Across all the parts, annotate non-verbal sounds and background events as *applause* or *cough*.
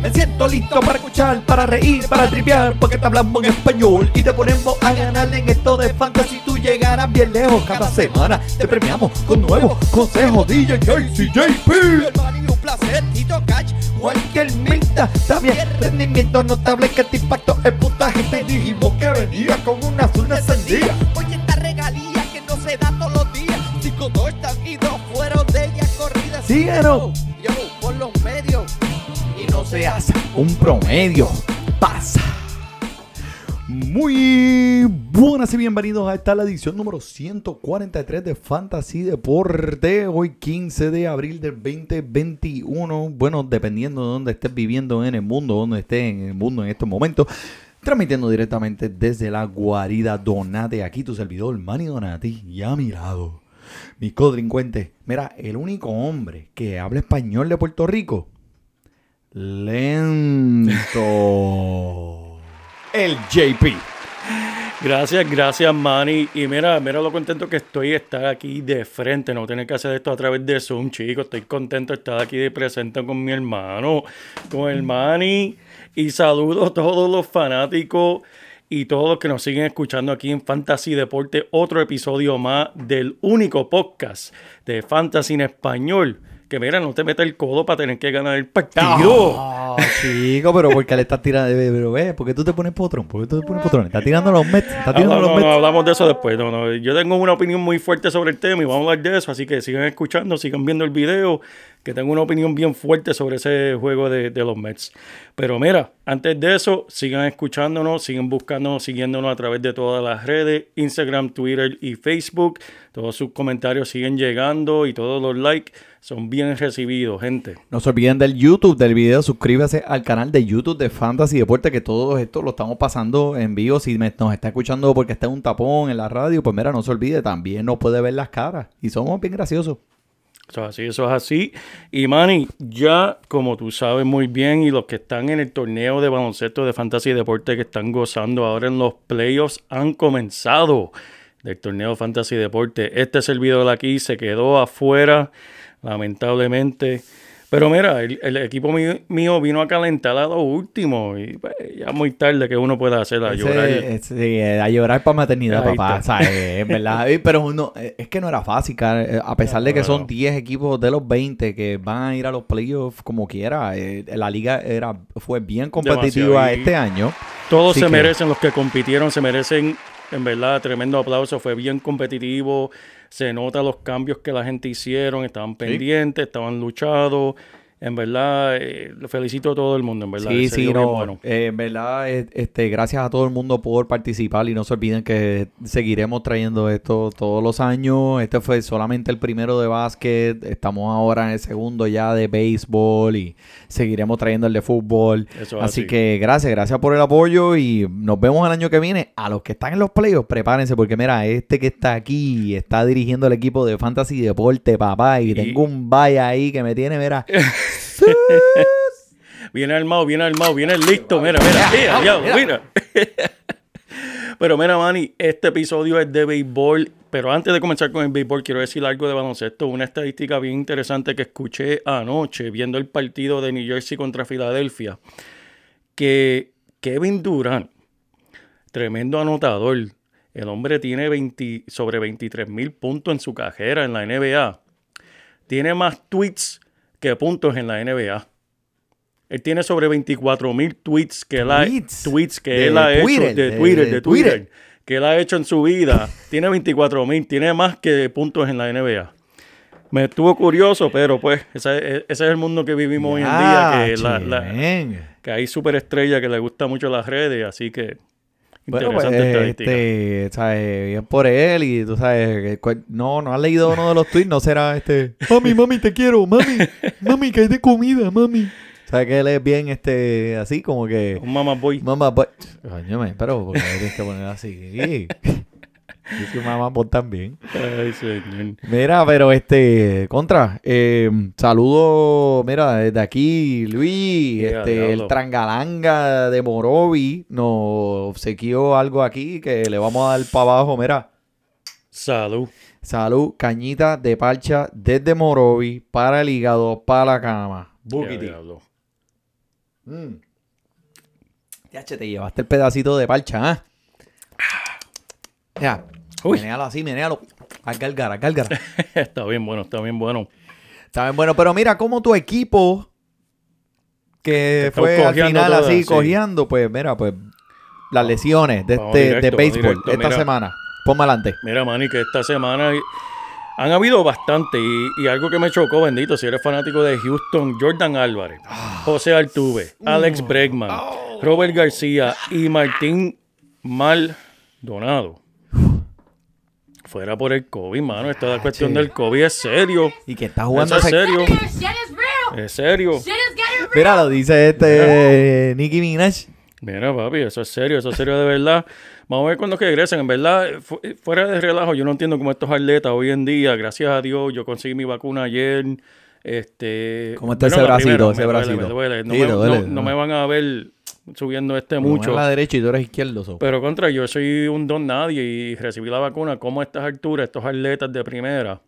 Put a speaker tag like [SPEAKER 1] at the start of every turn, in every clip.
[SPEAKER 1] Me siento listo para escuchar, para reír, para triviar, porque te hablamos en español y te ponemos a ganar en esto de fantasy. Tú llegarás bien lejos cada semana. Te premiamos con nuevos consejos. DJ JCJP. Y un placer, Tito Cash. Cualquier Milta, también rendimiento notable que te impactó el puntaje. Te dijimos que venía con una azul encendida. Oye, esta regalía que no se da todos los días. Cinco dos y dos fueron de ella corrida. Síguenos. No seas un promedio. Pasa. Muy buenas y bienvenidos a esta la edición número 143 de Fantasy Deporte. Hoy 15 de abril del 2021. Bueno, dependiendo de dónde estés viviendo en el mundo, donde estés en el mundo en estos momentos. Transmitiendo directamente desde la guarida Donate. Aquí tu servidor, Manny Donati. Y a mi lado, mi codrincuente. Mira, el único hombre que habla español de Puerto Rico. Lento. El JP.
[SPEAKER 2] Gracias, gracias, Manny. Y mira, mira lo contento que estoy de estar aquí de frente, no tener que hacer esto a través de Zoom, chicos. Estoy contento de estar aquí de presente con mi hermano, con el Manny. Y saludo a todos los fanáticos y todos los que nos siguen escuchando aquí en Fantasy Deporte. Otro episodio más del único podcast de Fantasy en español. Que mira, no te meta el codo para tener que ganar el partido.
[SPEAKER 1] Oh, chico, pero porque le estás tirando. Pero ve, ¿por qué tú te pones potrón? ¿Por qué tú te pones potrón? Está tirando los Mets. Está tirando los
[SPEAKER 2] no,
[SPEAKER 1] Mets.
[SPEAKER 2] no, hablamos de eso después. No, no. Yo tengo una opinión muy fuerte sobre el tema y vamos a hablar de eso. Así que sigan escuchando, sigan viendo el video, que tengo una opinión bien fuerte sobre ese juego de, los Mets. Pero mira, antes de eso, sigan escuchándonos, sigan buscándonos, siguiéndonos a través de todas las redes, Instagram, Twitter y Facebook. Todos sus comentarios siguen llegando y todos los likes son bien recibidos, gente.
[SPEAKER 1] No se olviden del YouTube, del video. Suscríbase al canal de YouTube de Fantasy Deporte, que todo esto lo estamos pasando en vivo. Si nos está escuchando porque está un tapón en la radio, pues mira, no se olvide, también nos puede ver las caras. Y somos bien graciosos.
[SPEAKER 2] Eso es así, eso es así. Y Manny, ya como tú sabes muy bien, y los que están en el torneo de baloncesto de Fantasy y Deporte que están gozando ahora en los playoffs han comenzado del torneo Fantasy y Deporte. Este servidor de aquí se quedó afuera, lamentablemente. Pero mira, el, el equipo mío, mío vino a calentar a lo último. Y pues, ya muy tarde que uno pueda hacer a llorar.
[SPEAKER 1] ese- eh, a llorar para maternidad,
[SPEAKER 2] Ahí
[SPEAKER 1] papá. ¿sabes? Es verdad. *laughs* Eh, Pero uno, eh, es que no era fácil, cara. Eh, a pesar de que son
[SPEAKER 2] no.
[SPEAKER 1] 10 equipos de los 20 que van a ir a los playoffs como quiera. eh, la liga era fue bien competitiva este año.
[SPEAKER 2] Todos
[SPEAKER 1] Así
[SPEAKER 2] se
[SPEAKER 1] que-
[SPEAKER 2] merecen, los que compitieron se merecen, en verdad, tremendo aplauso. Fue bien competitivo. Se nota los cambios que la gente hicieron. Estaban pendientes, estaban luchados. En verdad, eh, lo felicito a todo el mundo, en verdad.
[SPEAKER 1] Sí, sí, no.
[SPEAKER 2] bueno.
[SPEAKER 1] eh, en verdad, este, gracias a todo el mundo por participar y no se olviden que seguiremos trayendo esto todos los años. Este fue solamente el primero de básquet. Estamos ahora en el segundo ya de béisbol y seguiremos trayendo el de fútbol.
[SPEAKER 2] Eso es
[SPEAKER 1] así
[SPEAKER 2] así.
[SPEAKER 1] que gracias, gracias por el apoyo y nos vemos el año que viene. A los que están en los playoffs, prepárense porque mira, este que está aquí está dirigiendo el equipo de Fantasy Deporte, papá, y,
[SPEAKER 2] Y-
[SPEAKER 1] tengo un vaya ahí que me tiene, mira. *laughs* *laughs*
[SPEAKER 2] Viene armado, viene armado, viene listo. Mira, mira, mira. *laughs* Pero mira, Manny, este episodio es de béisbol. Pero antes de comenzar con el béisbol, quiero decir algo de baloncesto. Una estadística bien interesante que escuché anoche viendo el partido de New Jersey contra Filadelfia. Que Kevin Durant, tremendo anotador. El hombre tiene 20 sobre 23 mil puntos en su carrera en la NBA. Tiene más tweets que puntos en la NBA. Él tiene sobre 24 mil tweets que él ha,
[SPEAKER 1] Tweets.
[SPEAKER 2] que
[SPEAKER 1] De
[SPEAKER 2] él ha
[SPEAKER 1] Twitter,
[SPEAKER 2] hecho de
[SPEAKER 1] de-
[SPEAKER 2] Twitter,
[SPEAKER 1] de
[SPEAKER 2] de Twitter, que él ha hecho en su vida. *laughs* tiene 24 mil, tiene más que puntos en la NBA. Me estuvo curioso, pero pues ese, ese es el mundo que vivimos hoy en día, que, la- la-
[SPEAKER 1] ven.
[SPEAKER 2] que hay superestrellas que le gustan mucho las redes, así que
[SPEAKER 1] Bueno, pues, este, ¿sabes? Bien por él y tú sabes, no, no has leído uno de los tweets, no será este, mami, mami, te quiero, mami, mami, que hay de comida, mami. ¿Sabes que él es bien, este, así como que...
[SPEAKER 2] Un mamá boy.
[SPEAKER 1] Mamá, pues... Coño, pero porque tienes que poner así? *laughs* Es que mamá, pues también.
[SPEAKER 2] Ay, señor.
[SPEAKER 1] Mira, pero este, contra, eh, saludo, mira, desde aquí, Luis, este, el. Trangalanga de Morovi nos obsequió algo aquí que le vamos a dar para abajo, mira.
[SPEAKER 2] Salud.
[SPEAKER 1] Salud, cañita de parcha desde Morovi para el hígado, para la cama. Bukiti. Mm. Ya, che, te llevaste el pedacito de parcha, ¿ah? Ya,
[SPEAKER 2] Uy.
[SPEAKER 1] menéalo así, menéalo. Al gárgara, al gárgara. *laughs*
[SPEAKER 2] está bien bueno, está bien bueno.
[SPEAKER 1] Saben, bueno, pero mira cómo tu equipo que
[SPEAKER 2] Está
[SPEAKER 1] fue al final
[SPEAKER 2] todas,
[SPEAKER 1] así
[SPEAKER 2] sí.
[SPEAKER 1] cojeando, pues mira, pues las lesiones de,
[SPEAKER 2] Vamos
[SPEAKER 1] este,
[SPEAKER 2] directo,
[SPEAKER 1] de béisbol esta
[SPEAKER 2] mira.
[SPEAKER 1] semana. Ponme adelante.
[SPEAKER 2] Mira, Manny, que esta semana han habido bastante y, y algo que me chocó, bendito, si eres fanático de Houston, Jordan Álvarez,
[SPEAKER 1] Ah.
[SPEAKER 2] José Altuve, Alex Bregman,
[SPEAKER 1] Oh.
[SPEAKER 2] Robert García y Martín Maldonado. Fuera por el COVID, mano. Esta cuestión
[SPEAKER 1] che.
[SPEAKER 2] del COVID es serio.
[SPEAKER 1] Y que está
[SPEAKER 2] Eso
[SPEAKER 1] jugando
[SPEAKER 2] es
[SPEAKER 1] ese-
[SPEAKER 2] serio.
[SPEAKER 3] Shit is real.
[SPEAKER 2] Es serio.
[SPEAKER 3] Shit is getting real.
[SPEAKER 1] Mira, lo dice este Nicki Minaj.
[SPEAKER 2] Mira, papi, eso es serio, eso es serio de verdad. Vamos a ver cuándo regresen. En verdad, fu- fuera de relajo, yo no entiendo cómo estos atletas hoy en día, gracias a Dios, yo conseguí mi vacuna ayer. Este,
[SPEAKER 1] ¿Cómo está ese bracito,
[SPEAKER 2] primera,
[SPEAKER 1] ese
[SPEAKER 2] me duele,
[SPEAKER 1] bracito?
[SPEAKER 2] me duele. No,
[SPEAKER 1] Sí,
[SPEAKER 2] me,
[SPEAKER 1] te duele,
[SPEAKER 2] no- no
[SPEAKER 1] ¿no?
[SPEAKER 2] me van a ver subiendo este
[SPEAKER 1] Mucho. la derecha y tú eres izquierdo. so.
[SPEAKER 2] Pero contra, yo soy un don nadie y recibí la vacuna. ¿Cómo a estas alturas, estos atletas de primera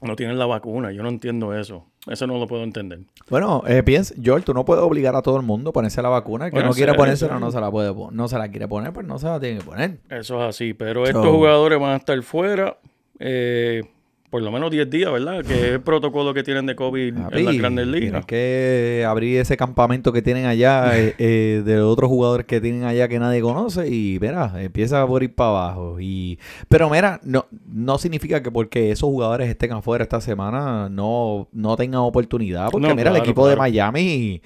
[SPEAKER 2] no tienen la vacuna? Yo no entiendo eso. Eso no lo puedo entender.
[SPEAKER 1] Bueno, eh, piensa, George, tú no puedes obligar a todo el mundo a ponerse la vacuna. El que
[SPEAKER 2] Bueno,
[SPEAKER 1] no quiere ponérsela
[SPEAKER 2] sí.
[SPEAKER 1] no se la puede no se la quiere poner, pues no se la tiene que poner.
[SPEAKER 2] Eso es así, pero
[SPEAKER 1] So-
[SPEAKER 2] estos jugadores van a estar fuera eh, por lo menos 10 días, ¿verdad? Que es el protocolo que tienen de COVID en las grandes
[SPEAKER 1] Tienes
[SPEAKER 2] ligas.
[SPEAKER 1] que abrir ese campamento que tienen allá eh, *laughs* eh, de otros jugadores que tienen allá que nadie conoce y mira, empieza por ir para abajo. Y, pero mira, no, no significa que porque esos jugadores estén afuera esta semana no, no tengan oportunidad. Porque
[SPEAKER 2] No,
[SPEAKER 1] mira, el
[SPEAKER 2] claro,
[SPEAKER 1] equipo de
[SPEAKER 2] claro.
[SPEAKER 1] Miami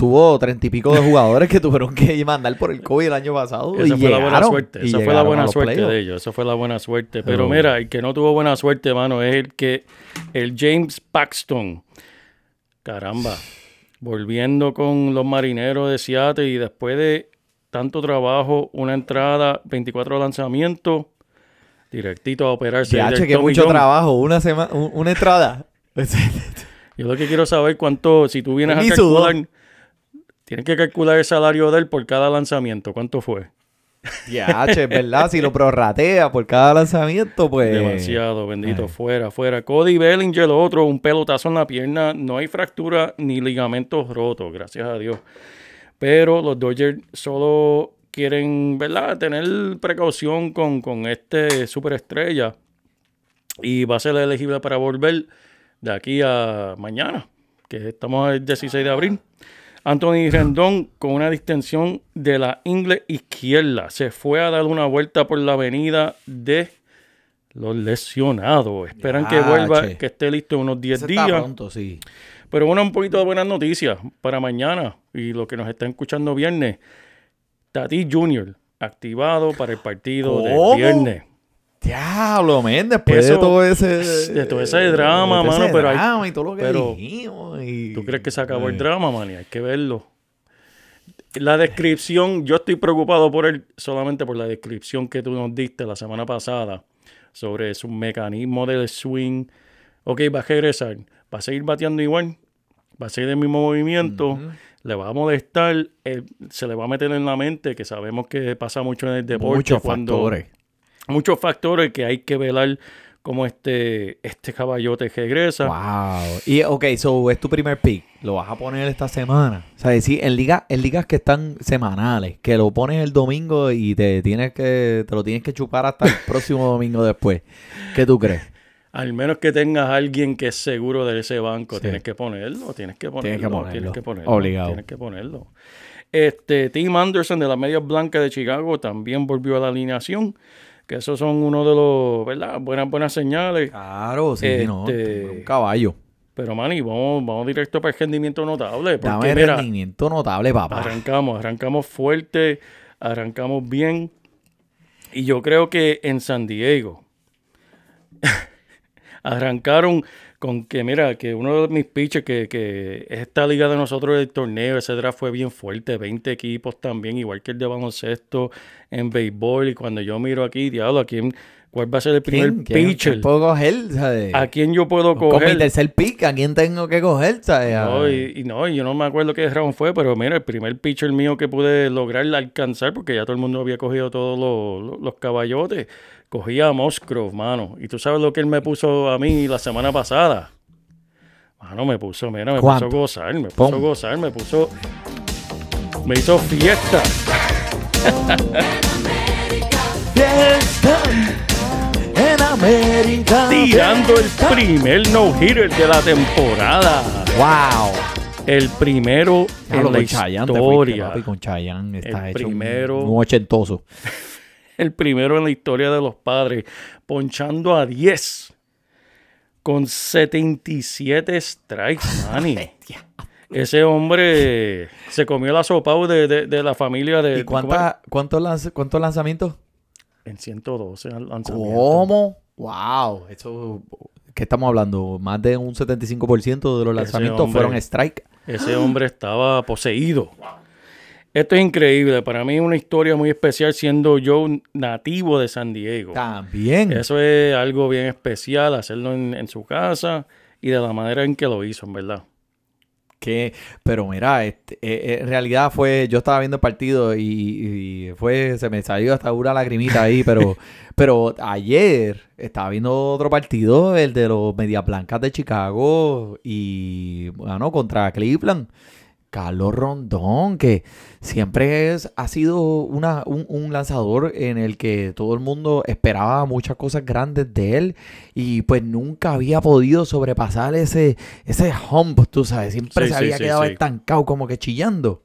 [SPEAKER 1] tuvo treinta y pico de jugadores que tuvieron que mandar por el COVID el año pasado.
[SPEAKER 2] Esa
[SPEAKER 1] y
[SPEAKER 2] fue la buena
[SPEAKER 1] llegaron,
[SPEAKER 2] suerte. Esa fue la
[SPEAKER 1] llegaron
[SPEAKER 2] buena suerte de ellos. Esa fue la buena suerte. Pero mira, el que no tuvo buena suerte, mano, es el que el James Paxton. Caramba. Volviendo con los marineros de Seattle y después de tanto trabajo, una entrada, 24 lanzamientos, directito a operarse. del
[SPEAKER 1] que mucho
[SPEAKER 2] John.
[SPEAKER 1] trabajo, una semana, un- una entrada. *laughs*
[SPEAKER 2] Yo lo que quiero saber cuánto, si tú vienes a
[SPEAKER 1] sudó.
[SPEAKER 2] Tienes que calcular el salario de él por cada lanzamiento. ¿Cuánto fue?
[SPEAKER 1] Ya, che, ¿verdad? Si lo prorratea por cada lanzamiento, pues.
[SPEAKER 2] Demasiado, bendito,
[SPEAKER 1] ay.
[SPEAKER 2] fuera, fuera. Cody Bellinger, lo otro, un pelotazo en la pierna. No hay fractura ni ligamentos rotos, gracias a Dios. Pero los Dodgers solo quieren, ¿verdad? Tener precaución con, con este superestrella. Y va a ser elegible para volver de aquí a mañana, que estamos el 16 de abril. Anthony Rendón con una distensión de la ingle izquierda. Se fue a dar una vuelta por la avenida de los lesionados. Esperan que vuelva,
[SPEAKER 1] che.
[SPEAKER 2] que esté listo en unos 10
[SPEAKER 1] Ese está
[SPEAKER 2] días.
[SPEAKER 1] pronto, sí.
[SPEAKER 2] Pero bueno, un poquito de buenas noticias para mañana y lo que nos están escuchando viernes. Tati Jr. activado para el partido
[SPEAKER 1] ¿Cómo?
[SPEAKER 2] de viernes.
[SPEAKER 1] Diablo, men, después
[SPEAKER 2] Eso-
[SPEAKER 1] de todo ese.
[SPEAKER 2] de todo ese drama, mano,
[SPEAKER 1] ese
[SPEAKER 2] pero hay-
[SPEAKER 1] drama y todo lo que
[SPEAKER 2] pero-
[SPEAKER 1] dijimos. y-
[SPEAKER 2] ¿Tú crees que se acabó el
[SPEAKER 1] Eh,
[SPEAKER 2] drama, man? Hay que verlo. La descripción, yo estoy preocupado por él solamente por la descripción que tú nos diste la semana pasada sobre su mecanismo del swing. Ok, va a regresar. Va a seguir bateando igual. Va a seguir el mismo movimiento. Le va a molestar. eh, se le va a meter en la mente que sabemos que pasa mucho en el deporte.
[SPEAKER 1] Muchos
[SPEAKER 2] cuando,
[SPEAKER 1] factores.
[SPEAKER 2] Muchos factores que hay que velar cómo este, este caballote regresa.
[SPEAKER 1] Wow. Y, ok, so es tu primer pick. Lo vas a poner esta semana. O sea, sí, en, liga, en ligas que están semanales, que lo pones el domingo y te tienes que te lo tienes que chupar hasta el *laughs* próximo domingo después. ¿Qué tú crees?
[SPEAKER 2] Al menos que tengas a alguien que es seguro de ese banco,
[SPEAKER 1] Sí.
[SPEAKER 2] tienes que ponerlo, tienes que ponerlo,
[SPEAKER 1] Tienes que ponerlo.
[SPEAKER 2] tienes que ponerlo,
[SPEAKER 1] Obligado.
[SPEAKER 2] tienes que ponerlo. Este, Tim Anderson de las Medias Blancas de Chicago también volvió a la alineación, que esos son uno de los, ¿verdad? Buenas, buenas señales.
[SPEAKER 1] Claro, sí, no.
[SPEAKER 2] Este-
[SPEAKER 1] Un caballo.
[SPEAKER 2] Pero, Manny, vamos, vamos directo para el rendimiento notable. Porque,
[SPEAKER 1] Dame
[SPEAKER 2] mira,
[SPEAKER 1] rendimiento notable, papá.
[SPEAKER 2] arrancamos, arrancamos fuerte, arrancamos bien. Y yo creo que en San Diego *laughs* arrancaron con que, mira, que uno de mis pitchers, que, que esta liga de nosotros del torneo, draft fue bien fuerte, 20 equipos también, igual que el de baloncesto en béisbol. Y cuando yo miro aquí, diablo, ¿a quién, ¿cuál va a ser el primer
[SPEAKER 1] ¿Quién? ¿Quién-
[SPEAKER 2] pitcher?
[SPEAKER 1] quién puedo coger? ¿sabes?
[SPEAKER 2] ¿A quién yo puedo
[SPEAKER 1] Con mi
[SPEAKER 2] coger?
[SPEAKER 1] tercer pick, ¿a quién tengo que coger? ¿sabes?
[SPEAKER 2] No, y, y no, y yo no me acuerdo qué round fue, pero mira, el primer pitcher mío que pude lograr alcanzar, porque ya todo el mundo había cogido todos los, los- los caballotes, cogía a Musgrove, mano. Y tú sabes lo que él me puso a mí la semana pasada. Mano, me puso, mira, me
[SPEAKER 1] ¿Cuánto?
[SPEAKER 2] puso a gozar, me puso a gozar, me puso. Me hizo fiesta.
[SPEAKER 1] Fiesta en América.
[SPEAKER 2] Tirando el primer no-hitter de la temporada.
[SPEAKER 1] ¡Wow!
[SPEAKER 2] El primero
[SPEAKER 1] Diablo,
[SPEAKER 2] en la
[SPEAKER 1] Chayanne fuiste,
[SPEAKER 2] historia.
[SPEAKER 1] papi, con Chayanne está
[SPEAKER 2] El
[SPEAKER 1] hecho un-
[SPEAKER 2] primero.
[SPEAKER 1] un ochentoso.
[SPEAKER 2] El primero en la historia de los padres, ponchando a 10 con 77 strikes, *laughs* Manny. Ese hombre se comió la sopa de, de- de la familia de...
[SPEAKER 1] ¿Y cuánta, cuántos, lanz- cuántos lanzamientos?
[SPEAKER 2] En 112 lanzamientos.
[SPEAKER 1] ¿Cómo? ¡Wow! Eso, ¿Qué estamos hablando? Más de un 75% de los lanzamientos
[SPEAKER 2] hombre.
[SPEAKER 1] fueron strike.
[SPEAKER 2] Ese hombre estaba poseído. Esto es increíble. Para mí es una historia muy especial siendo yo nativo de San Diego.
[SPEAKER 1] También.
[SPEAKER 2] Eso es algo bien especial, hacerlo en, en su casa y de la manera en que lo hizo, en verdad.
[SPEAKER 1] Que, pero mira, este, eh, eh, en realidad fue, yo estaba viendo el partido y, y fue, se me salió hasta una lagrimita ahí, *laughs* pero, pero ayer estaba viendo otro partido, el de los Medias Blancas de Chicago y, bueno, contra Cleveland. Carlos Rondón, que siempre es, ha sido una, un, un lanzador en el que todo el mundo esperaba muchas cosas grandes de él y pues nunca había podido sobrepasar ese, ese hump, tú sabes, siempre
[SPEAKER 2] Sí,
[SPEAKER 1] se
[SPEAKER 2] sí,
[SPEAKER 1] había
[SPEAKER 2] sí,
[SPEAKER 1] quedado estancado como que chillando.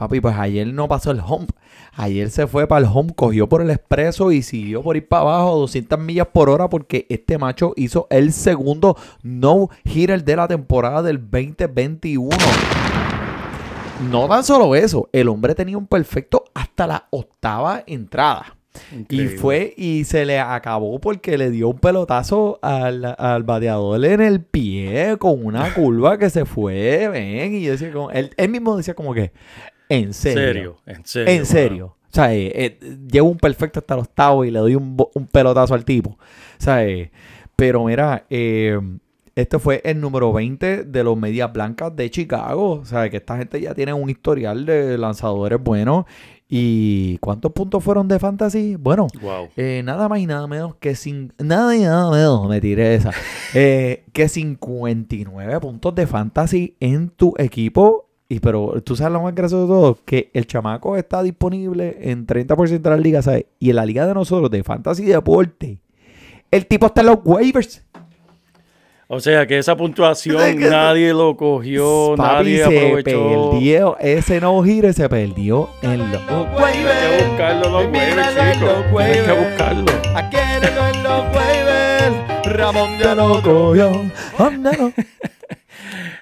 [SPEAKER 1] Papi, pues ayer no pasó el hump. Ayer se fue para el home, cogió por el expreso y siguió por ir para abajo 200 millas por hora porque este macho hizo el segundo no-hitter de la temporada del 2021. No tan solo eso, el hombre tenía un perfecto hasta la octava entrada. Y fue y se le acabó porque le dio un pelotazo al, al bateador en el pie con una *laughs* curva que se fue, ven. Y yo decía como, él, él mismo decía como que, en
[SPEAKER 2] En
[SPEAKER 1] serio.
[SPEAKER 2] en serio.
[SPEAKER 1] En serio. O sea, eh, eh, llevo un perfecto hasta el octavo y le doy un, un pelotazo al tipo. O sea, eh, pero mira, eh, este fue el número 20 de los Medias Blancas de Chicago. O sea, que esta gente ya tiene un historial de lanzadores buenos. ¿Y cuántos puntos fueron de fantasy? Bueno,
[SPEAKER 2] Wow.
[SPEAKER 1] eh, nada más y nada menos que sin nada y nada menos, me tiré esa. *laughs* eh, que 59 puntos de fantasy en tu equipo. Y pero tú sabes lo más gracioso de todo, que el chamaco está disponible en 30% de las ligas, ¿sabes? Y en la liga de nosotros de fantasy deporte, el tipo está en los waivers.
[SPEAKER 2] O sea que esa puntuación nadie lo cogió,
[SPEAKER 1] Papi,
[SPEAKER 2] nadie
[SPEAKER 1] se
[SPEAKER 2] aprovechó.
[SPEAKER 1] perdió, ese no gire se perdió en los
[SPEAKER 2] Hay que buscarlo en los waivers, chicos. Hay que buscarlo.
[SPEAKER 1] Aquí en los waivers, Ramón ya lo cogió. *laughs*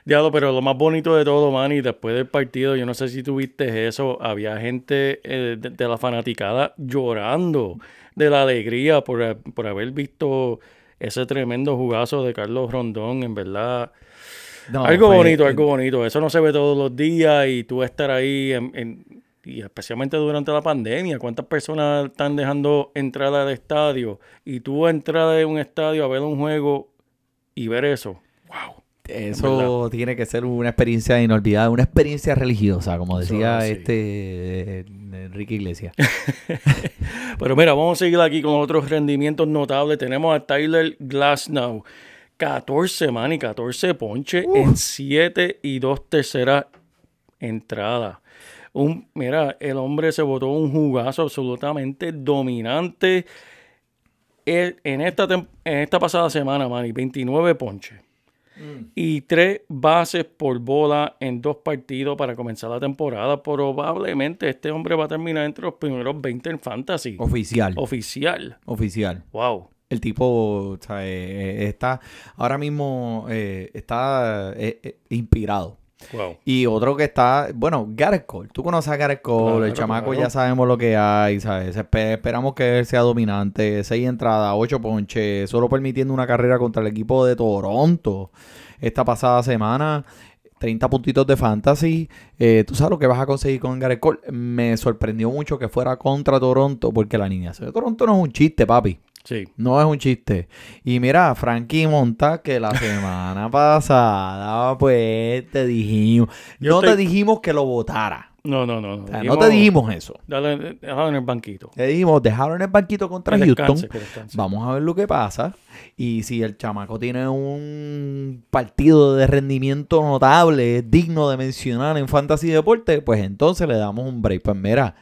[SPEAKER 2] Diablo, pero lo más bonito de todo, Manny, después del partido, yo no sé si tuviste eso, había gente eh, de, de la fanaticada llorando de la alegría por, por haber visto ese tremendo jugazo de Carlos Rondón, en verdad.
[SPEAKER 1] No,
[SPEAKER 2] algo
[SPEAKER 1] fue-
[SPEAKER 2] bonito, algo bonito. Eso no se ve todos los días y tú estar ahí, en- en- y especialmente durante la pandemia, ¿cuántas personas están dejando entrar al estadio? Y tú entrar a un estadio a ver un juego y ver eso. ¡Wow!
[SPEAKER 1] Eso tiene que ser una experiencia inolvidable, una experiencia religiosa, como decía
[SPEAKER 2] así.
[SPEAKER 1] este eh, Enrique Iglesias. *laughs*
[SPEAKER 2] Pero mira, vamos a seguir aquí con otros rendimientos notables. Tenemos a Tyler Glasnow. 14, man, y 14 ponches en 7 y 2 terceras entradas. Un, mira, el hombre se botó un jugazo absolutamente dominante en esta, en esta pasada semana, man, y 29 ponches. Y tres bases por bola en dos partidos para comenzar la temporada. Probablemente este hombre va a terminar entre los primeros 20 en fantasy.
[SPEAKER 1] Oficial.
[SPEAKER 2] Oficial.
[SPEAKER 1] Oficial.
[SPEAKER 2] Wow.
[SPEAKER 1] El tipo o sea, eh, eh, está ahora mismo eh, está eh, eh, inspirado.
[SPEAKER 2] Wow.
[SPEAKER 1] Y otro que está, bueno, Gareth Cole. Tú conoces a Gareth Cole, el
[SPEAKER 2] Claro,
[SPEAKER 1] chamaco
[SPEAKER 2] claro.
[SPEAKER 1] ya sabemos lo que hay, ¿sabes? Espe- esperamos que él sea dominante. Seis entradas, ocho ponches, solo permitiendo una carrera contra el equipo de Toronto esta pasada semana. 30 puntitos de fantasy. Eh, Tú sabes lo que vas a conseguir con Gareth Cole. Me sorprendió mucho que fuera contra Toronto, porque la alineación de Toronto no es un chiste, papi.
[SPEAKER 2] Sí.
[SPEAKER 1] No es un chiste. Y mira, Frankie Monta, que la semana *laughs* pasada, pues te dijimos.
[SPEAKER 2] Yo
[SPEAKER 1] no te dijimos que lo votara.
[SPEAKER 2] No, no, no. no.
[SPEAKER 1] O sea, no te dijimos eso.
[SPEAKER 2] Déjalo en el banquito.
[SPEAKER 1] Te dijimos, dejaron en el banquito contra
[SPEAKER 2] Que
[SPEAKER 1] Houston.
[SPEAKER 2] descanse, que descanse.
[SPEAKER 1] Vamos a ver lo que pasa. Y si el chamaco tiene un partido de rendimiento notable, digno de mencionar en Fantasy Deporte, pues entonces le damos un break. Pues mira,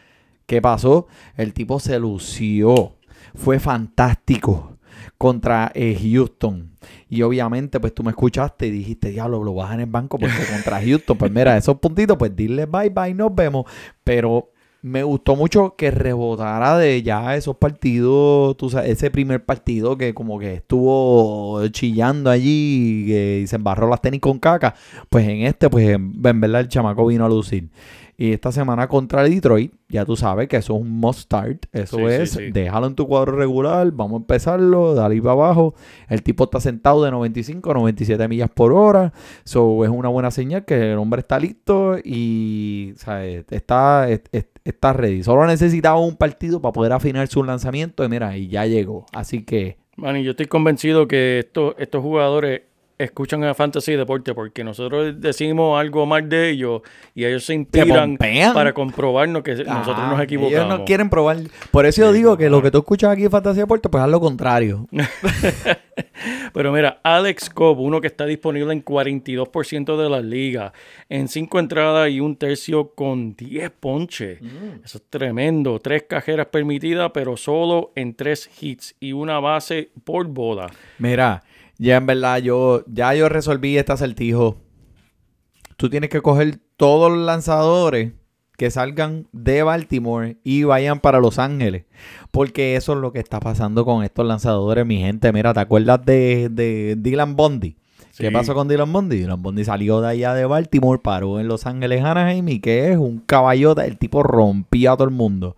[SPEAKER 1] ¿qué pasó? El tipo se lució. Fue fantástico contra eh, Houston. Y obviamente, pues tú me escuchaste y dijiste, diablo, lo bajas en el banco porque *laughs* contra Houston, pues mira, esos puntitos, pues dile bye bye, nos vemos. Pero me gustó mucho que rebotara de ya esos partidos, tú sabes, ese primer partido que como que estuvo chillando allí y, que- y se embarró las tenis con caca. Pues en este, pues en, en verdad el chamaco vino a lucir. Y esta semana contra el Detroit, ya tú sabes que eso es un must start. Eso
[SPEAKER 2] Sí,
[SPEAKER 1] es,
[SPEAKER 2] sí.
[SPEAKER 1] déjalo en tu cuadro regular, vamos a empezarlo, dale para abajo. El tipo está sentado de 95 a 97 millas por hora. So es una buena señal que el hombre está listo y ¿sabes? Está, es- es- está ready. Solo necesitaba un partido para poder afinar su lanzamiento y mira, y ya llegó. Así que
[SPEAKER 2] Manny, yo estoy convencido que estos, estos jugadores escuchan a Fantasy Deporte porque nosotros decimos algo mal de ellos y ellos se inspiran para comprobarnos que nosotros
[SPEAKER 1] Ah,
[SPEAKER 2] nos equivocamos.
[SPEAKER 1] Ellos no quieren probar. Por eso yo
[SPEAKER 2] Sí,
[SPEAKER 1] digo que lo que tú escuchas aquí en Fantasía Deporte, pues haz lo contrario. *laughs*
[SPEAKER 2] Pero mira, Alex Cobb, uno que está disponible en 42% de las ligas, en 5 entradas y un tercio con 10 ponches. Eso es tremendo. Tres cajeras permitidas, pero solo en 3 hits y una base por bola.
[SPEAKER 1] Mira, ya en verdad yo, ya yo resolví este acertijo. Tú tienes que coger todos los lanzadores que salgan de Baltimore y vayan para Los Ángeles. Porque eso es lo que está pasando con estos lanzadores, mi gente. Mira, ¿te acuerdas de, de Dylan Bondi? ¿Qué pasó con Dylan Bondi? Dylan Bondi salió de allá de Baltimore, paró en Los Ángeles, Anaheim, y que es un caballota. El tipo rompía a todo el mundo.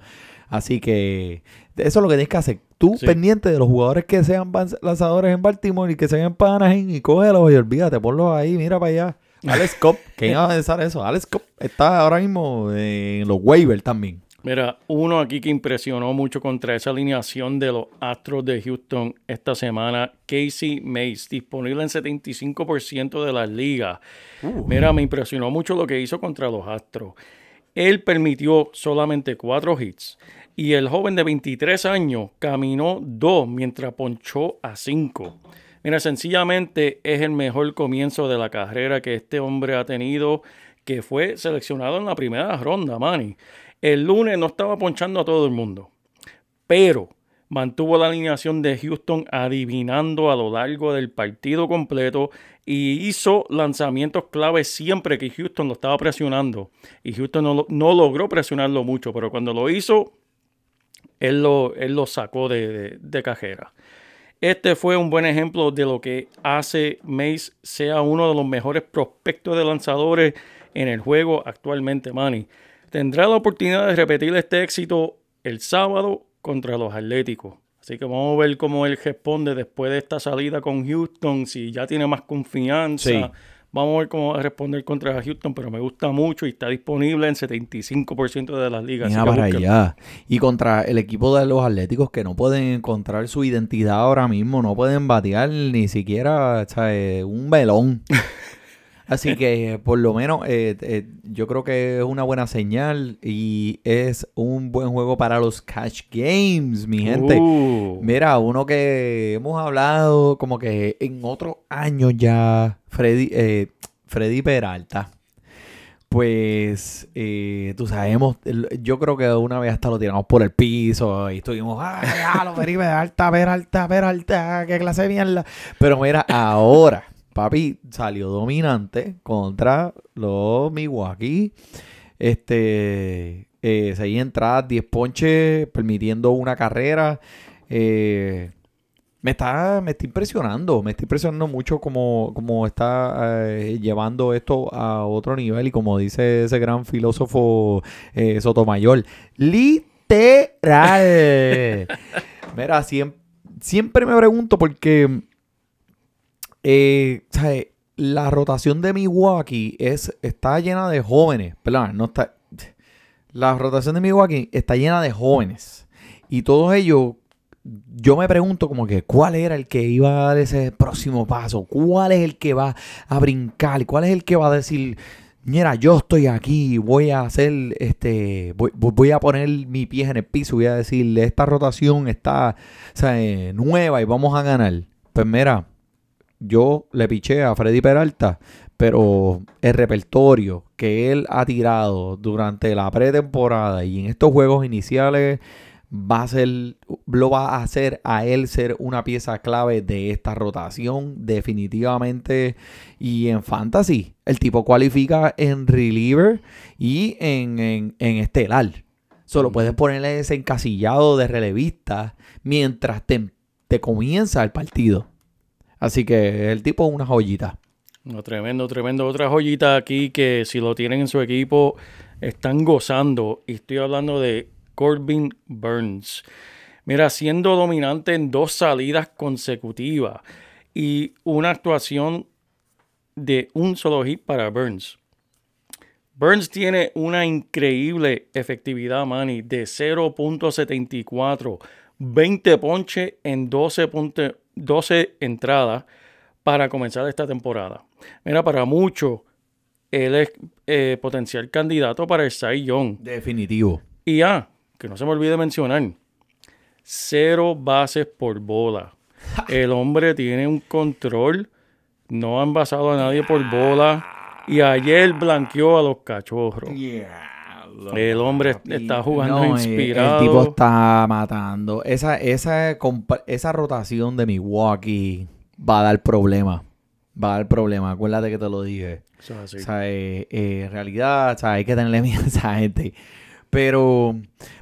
[SPEAKER 1] Así que eso es lo que tienes que hacer. Tú
[SPEAKER 2] Sí.
[SPEAKER 1] pendiente de los jugadores que sean lanzadores en Baltimore y que sean para Anaheim y cógelos y olvídate, ponlos ahí, mira para allá. *laughs* Alex Cobb, ¿quién iba a pensar eso? Alex Cobb está ahora mismo en los waivers también.
[SPEAKER 2] Mira, uno aquí que impresionó mucho contra esa alineación de los Astros de Houston esta semana, Casey Mays, disponible en 75% de las ligas. Mira, me impresionó mucho lo que hizo contra los Astros. Él permitió solamente cuatro hits y el joven de 23 años caminó dos mientras ponchó a cinco. Mira, sencillamente es el mejor comienzo de la carrera que este hombre ha tenido, que fue seleccionado en la primera ronda, Manny. El lunes no estaba ponchando a todo el mundo, pero mantuvo la alineación de Houston adivinando a lo largo del partido completo y hizo lanzamientos clave siempre que Houston lo estaba presionando. Y Houston no, no logró presionarlo mucho, pero cuando lo hizo, él lo, sacó de, cajera. Este fue un buen ejemplo de lo que hace Mace sea uno de los mejores prospectos de lanzadores en el juego actualmente, Manny. Tendrá la oportunidad de repetir este éxito el sábado contra los Atléticos. Así que vamos a ver cómo él responde después de esta salida con Houston, si ya tiene más confianza. Vamos a ver cómo va a responder contra Houston, pero me gusta mucho y está disponible en 75% de las ligas.
[SPEAKER 1] Mira para allá. Y contra el equipo de los Atléticos que no pueden encontrar su identidad ahora mismo, no pueden batear ni siquiera ¿sabes? un velón. *laughs* Así que por lo menos eh, eh, yo creo que es una buena señal y es un buen juego para los cash games, mi gente.
[SPEAKER 2] Uh.
[SPEAKER 1] Mira, uno que hemos hablado como que en otros años ya, Freddy, eh, Freddy Peralta. Pues, eh, tú sabemos, yo creo que una vez hasta lo tiramos por el piso y estuvimos, ¡ay, ya, lo Freddy Peralta, Peralta, Peralta, qué clase de mierda! Pero mira, ahora, papi salió dominante contra los Milwaukee. Este, eh, seis entradas, 10 ponches, permitiendo una carrera. Eh, me está, me está impresionando, me está impresionando mucho como, como está eh, llevando esto a otro nivel y como dice ese gran filósofo eh, Sotomayor, literal. *laughs* Mira, siempre, siempre me pregunto porque eh, ¿sabes? la rotación de Milwaukee es, está llena de jóvenes, perdón, no está, la rotación de Milwaukee está llena de jóvenes y todos ellos yo me pregunto como que cuál era el que iba a dar ese próximo paso, cuál es el que va a brincar, cuál es el que va a decir, mira, yo estoy aquí, voy a hacer, este, voy, a poner mi pie en el piso, voy a decirle, esta rotación está eh, nueva y vamos a ganar. Pues mira, yo le piché a Freddy Peralta, pero el repertorio que él ha tirado durante la pretemporada y en estos juegos iniciales va a ser, lo va a hacer a él ser una pieza clave de esta rotación, definitivamente. Y en fantasy, el tipo cualifica en reliever y en, en, en estelar. Solo puedes ponerle ese encasillado de relevista mientras te, te comienza el partido. Así que el tipo es una joyita.
[SPEAKER 2] Tremendo, tremendo. Otra joyita aquí que si lo tienen en su equipo están gozando. Y estoy hablando de Corbin Burns. Mira, siendo dominante en dos salidas consecutivas y una actuación de un solo hit para Burns. Burns tiene una increíble efectividad, Manny, de 0.74, 20 ponches en 12, 12 entradas para comenzar esta temporada. Mira, para muchos, él es eh, potencial candidato para el Cy Young.
[SPEAKER 1] Definitivo.
[SPEAKER 2] Y ah, que no se me olvide mencionar, cero bases por bola. *laughs* El hombre tiene un control, no ha envasado a nadie por bola. Y ayer blanqueó a los cachorros. El hombre está jugando
[SPEAKER 1] No, eh,
[SPEAKER 2] inspirado.
[SPEAKER 1] El tipo está matando. Esa, esa, esa rotación de Milwaukee va a dar problema. Va a dar problema. Acuérdate que te lo dije.
[SPEAKER 2] Eso es así.
[SPEAKER 1] O sea, eh, eh, en realidad, o sea, hay que tenerle *laughs* miedo a esa gente. Pero,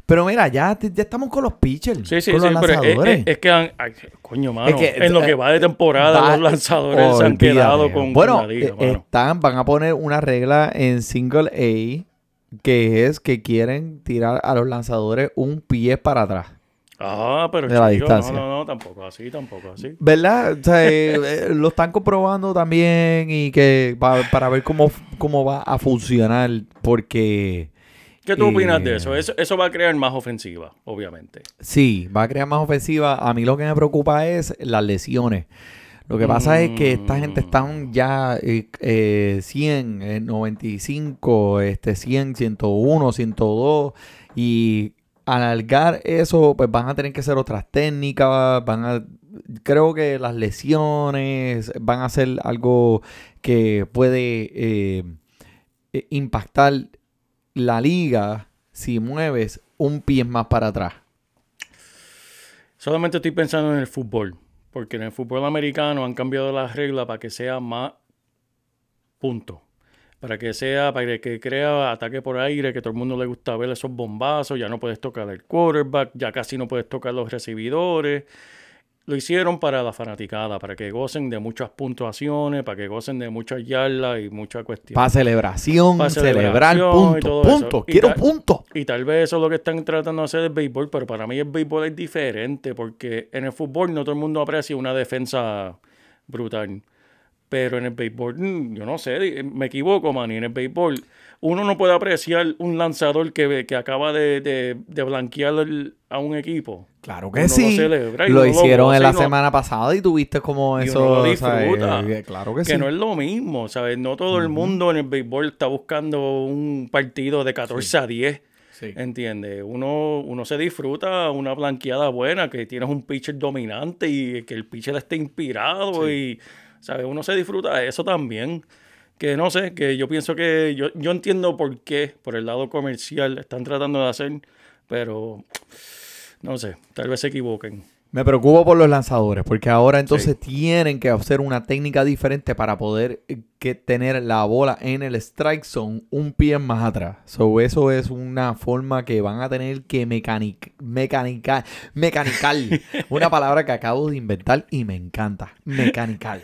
[SPEAKER 1] pero mira, ya, ya estamos con los pitchers.
[SPEAKER 2] Sí, sí,
[SPEAKER 1] con
[SPEAKER 2] sí,
[SPEAKER 1] los
[SPEAKER 2] pero es,
[SPEAKER 1] lanzadores.
[SPEAKER 2] es- es que han, ay, coño, mano,
[SPEAKER 1] que,
[SPEAKER 2] en lo
[SPEAKER 1] eh,
[SPEAKER 2] que va de temporada,
[SPEAKER 1] Va-
[SPEAKER 2] los lanzadores se han quedado con,
[SPEAKER 1] Bueno,
[SPEAKER 2] con la liga,
[SPEAKER 1] eh,
[SPEAKER 2] mano.
[SPEAKER 1] están, van a poner una regla en single A que es que quieren tirar a los lanzadores un pie para atrás.
[SPEAKER 2] Ah, pero
[SPEAKER 1] de la
[SPEAKER 2] chico,
[SPEAKER 1] distancia.
[SPEAKER 2] No, no, no, tampoco así, tampoco así.
[SPEAKER 1] ¿Verdad? O sea, eh, *laughs* eh, lo están comprobando también y que pa- para ver cómo, cómo va a funcionar porque
[SPEAKER 2] ¿Qué tú opinas
[SPEAKER 1] Eh,
[SPEAKER 2] de eso? eso? Eso va a crear más ofensiva, obviamente.
[SPEAKER 1] sí, va a crear más ofensiva. A mí lo que me preocupa es las lesiones. Lo que pasa es que esta gente
[SPEAKER 2] Mm.
[SPEAKER 1] están ya eh, eh, 100, eh, 95, este, 100, 101, 102 y alargar eso, pues van a tener que hacer otras técnicas, van a creo que las lesiones van a ser algo que puede eh, eh, impactar la liga si mueves un pie más para atrás.
[SPEAKER 2] Solamente estoy pensando en el fútbol, porque en el fútbol americano han cambiado las reglas para que sea más punto. Para que sea, para que crea ataque por aire, que todo el mundo le gusta ver esos bombazos, ya no puedes tocar el quarterback, ya casi no puedes tocar los recibidores. Lo hicieron para la fanaticada, para que gocen de muchas puntuaciones, para que gocen de muchas yardas y muchas cuestiones.
[SPEAKER 1] Para celebración,
[SPEAKER 2] Pa'
[SPEAKER 1] celebrar puntos,
[SPEAKER 2] Y
[SPEAKER 1] quiero
[SPEAKER 2] tal-
[SPEAKER 1] puntos.
[SPEAKER 2] Y tal vez eso es lo que están tratando de hacer el béisbol, pero para mí el béisbol es diferente porque en el fútbol no todo el mundo aprecia una defensa brutal. Pero en el béisbol, mm, yo no sé, me equivoco, man. Y en el béisbol, uno no puede apreciar un lanzador que, que acaba de, de, de blanquear el- a un equipo.
[SPEAKER 1] Claro
[SPEAKER 2] Uno
[SPEAKER 1] que
[SPEAKER 2] lo
[SPEAKER 1] sí. Lo
[SPEAKER 2] uno lo
[SPEAKER 1] hicieron en la
[SPEAKER 2] no-
[SPEAKER 1] semana pasada y tuviste como
[SPEAKER 2] Y
[SPEAKER 1] eso.
[SPEAKER 2] uno lo disfruta.
[SPEAKER 1] Eh, Claro que,
[SPEAKER 2] Que
[SPEAKER 1] sí.
[SPEAKER 2] no es lo mismo, ¿sabes? No todo el mundo en el béisbol está buscando un partido de 14 a 10.
[SPEAKER 1] Sí.
[SPEAKER 2] ¿Entiendes? Uno, uno se disfruta una blanqueada buena, que tienes un pitcher dominante y que el pitcher esté inspirado y, ¿sabes? Uno se disfruta de eso también. Que no sé, que yo pienso que yo, yo entiendo por qué, por el lado comercial, están tratando de hacer, pero no sé, tal vez se equivoquen.
[SPEAKER 1] Me preocupo por los lanzadores, porque ahora entonces tienen que hacer una técnica diferente para poder eh, que tener la bola en el strike zone un pie más atrás. So, eso es una forma que van a tener que mecanic mecanical, mecanical. *laughs* una palabra que acabo de inventar y me encanta. Mecanical.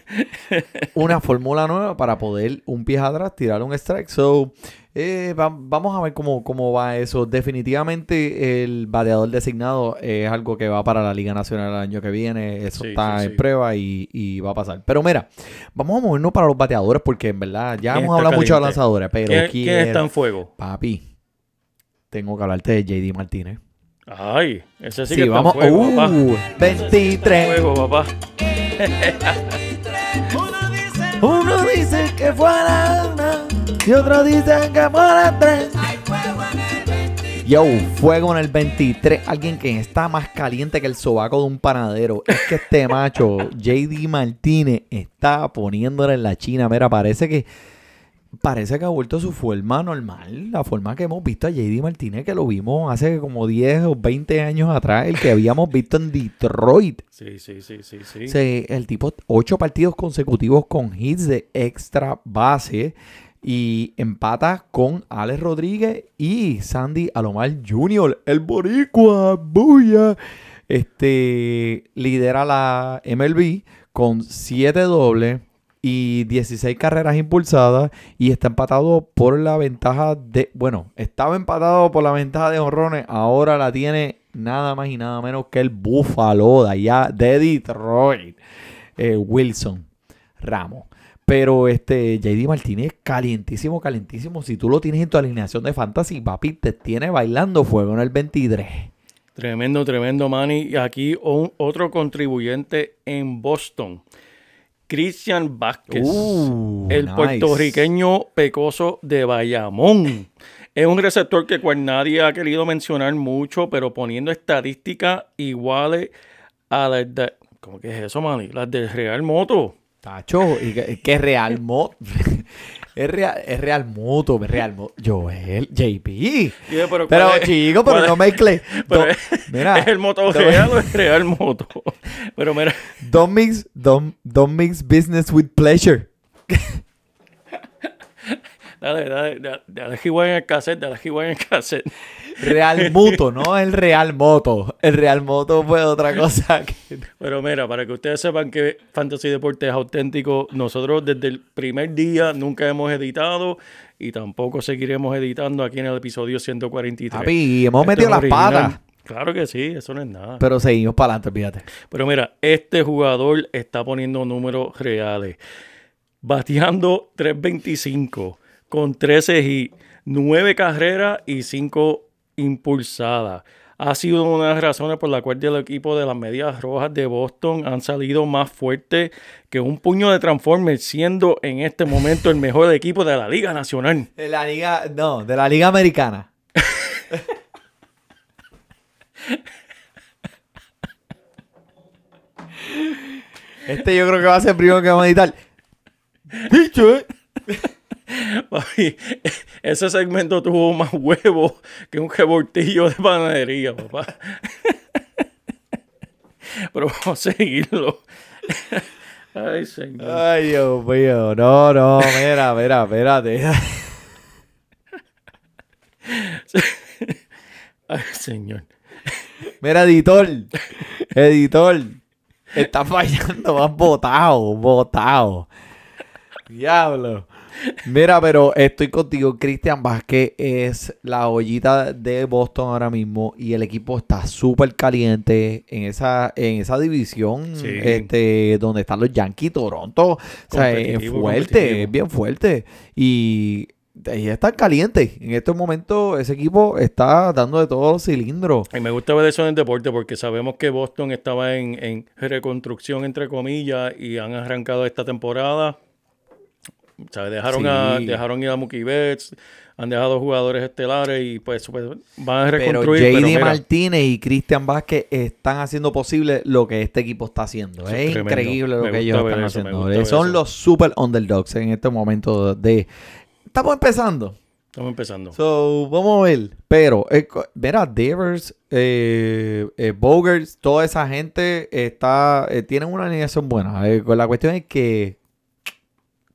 [SPEAKER 1] Una fórmula nueva para poder un pie atrás tirar un strike. So, eh, va- vamos a ver cómo, cómo va eso. Definitivamente el bateador designado es algo que va para la Liga Nacional el año que viene. Eso
[SPEAKER 2] Sí,
[SPEAKER 1] está
[SPEAKER 2] sí,
[SPEAKER 1] en
[SPEAKER 2] sí.
[SPEAKER 1] prueba y, y va a pasar. Pero mira, vamos a movernos para los bateadores porque en verdad ya
[SPEAKER 2] ¿Quién
[SPEAKER 1] hemos
[SPEAKER 2] está
[SPEAKER 1] hablado mucho de lanzadores. Pero
[SPEAKER 2] ¿Quién, está en fuego?
[SPEAKER 1] Papi, tengo que hablarte de JD Martínez.
[SPEAKER 2] Ay, ese sí, que está
[SPEAKER 1] vamos.
[SPEAKER 2] en fuego, papá.
[SPEAKER 1] uh, 23.
[SPEAKER 2] Fuego, papá.
[SPEAKER 1] Uno dice que fuera una y otro dice que fuera tres. Yo, fuego en el 23. Alguien que está más caliente que el sobaco de un panadero. Es que este *laughs* macho, JD Martínez, está poniéndole en la china. Mira, parece que. Parece que ha vuelto a su forma normal. La forma que hemos visto a JD Martínez, que lo vimos hace como 10 o 20 años atrás. El que habíamos visto en Detroit.
[SPEAKER 2] Sí, sí, sí, sí, sí.
[SPEAKER 1] Se- el tipo, ocho partidos consecutivos con hits de extra base y empata con Alex Rodríguez y Sandy Alomar Jr., el boricua, bulla. Este, lidera la MLB con siete dobles y 16 carreras impulsadas y está empatado por la ventaja de, bueno, estaba empatado por la ventaja de honrones, ahora la tiene nada más y nada menos que el Buffalo de allá de Detroit, eh, Wilson Ramos. Pero este JD Martínez, calientísimo, calientísimo. Si tú lo tienes en tu alineación de fantasy, papi, te tiene bailando fuego en el 23.
[SPEAKER 2] Tremendo, tremendo, Manny. Y aquí un- otro contribuyente en Boston. Cristian Vázquez.
[SPEAKER 1] Uh,
[SPEAKER 2] el
[SPEAKER 1] nice.
[SPEAKER 2] puertorriqueño pecoso de Bayamón. *laughs* Es un receptor que cual nadie ha querido mencionar mucho, pero poniendo estadísticas iguales a las de... ¿Cómo que es eso, Manny? Las del Real Moto.
[SPEAKER 1] Tacho, y que, que es Real Moto. es Real, es Real Moto, es Real Moto. Joel, JP.
[SPEAKER 2] Pero
[SPEAKER 1] Pero
[SPEAKER 2] ¿cuál es-
[SPEAKER 1] chico, pero no mezcle.
[SPEAKER 2] pero es-
[SPEAKER 1] mira,
[SPEAKER 2] ¿Es el moto real o es Real Moto? Pero mira,
[SPEAKER 1] Don't mix, don't, don't mix business with pleasure.
[SPEAKER 2] dale, dale, dale, dale igual en el cassette, dale igual en el cassette.
[SPEAKER 1] Real *laughs* Moto, no el Real Moto. El Real Moto fue otra cosa. *laughs* que-
[SPEAKER 2] Pero mira, para que ustedes sepan que Fantasy Deporte es auténtico, nosotros desde el primer día nunca hemos editado y tampoco seguiremos editando aquí en el episodio 143.
[SPEAKER 1] Papi, hemos
[SPEAKER 2] Esto
[SPEAKER 1] metido las
[SPEAKER 2] original.
[SPEAKER 1] patas.
[SPEAKER 2] Claro que sí, eso no es nada.
[SPEAKER 1] Pero seguimos para adelante, fíjate.
[SPEAKER 2] Pero mira, este jugador está poniendo números reales. Bateando 3.25 con 13 hits, 9 carreras y 5 impulsadas. Ha sido una de las razones por la cual el equipo de las Medias Rojas de Boston han salido más fuerte que un puño de Transformers, siendo en este momento el mejor equipo de la Liga Nacional.
[SPEAKER 1] De la liga, no, de la liga americana. este yo creo que va a ser el primero que vamos a editar. Bicho, eh. *laughs*
[SPEAKER 2] Papi, ese segmento tuvo más huevos que un revoltillo de panadería, papá. *laughs* Pero vamos a seguirlo. *laughs* Ay, señor.
[SPEAKER 1] Ay, Dios mío. No, no, mira, mira, espérate.
[SPEAKER 2] Ay, señor.
[SPEAKER 1] Mira, editor. Editor. Está fallando, vas botado, botado. Diablo. Mira, pero estoy contigo. Cristian Vázquez es la ollita de Boston ahora mismo y el equipo está súper caliente en esa, en esa división
[SPEAKER 2] Sí.
[SPEAKER 1] este, donde están los Yankees, Toronto. O sea, es fuerte, es bien fuerte. Y ahí están calientes. En este momento ese equipo está dando de todos los cilindros.
[SPEAKER 2] Y me gusta ver eso en el deporte porque sabemos que Boston estaba en, en reconstrucción, entre comillas, y han arrancado esta temporada. ¿Sabes? Dejaron, a, dejaron ir a Mookie Betts, han dejado jugadores estelares y pues, pues, van a reconstruir.
[SPEAKER 1] JD
[SPEAKER 2] pero mira,
[SPEAKER 1] Martínez y Cristian Vázquez están haciendo posible lo que este equipo está haciendo.
[SPEAKER 2] Eso
[SPEAKER 1] Es increíble lo
[SPEAKER 2] Me
[SPEAKER 1] que ellos están
[SPEAKER 2] eso,
[SPEAKER 1] haciendo. Son
[SPEAKER 2] eso.
[SPEAKER 1] los super underdogs en este momento de... Estamos empezando.
[SPEAKER 2] estamos empezando.
[SPEAKER 1] So, vamos a ver. Pero, eh, mira, Devers, eh, eh, Bogers, toda esa gente está, eh, tienen una alineación buena. La cuestión es que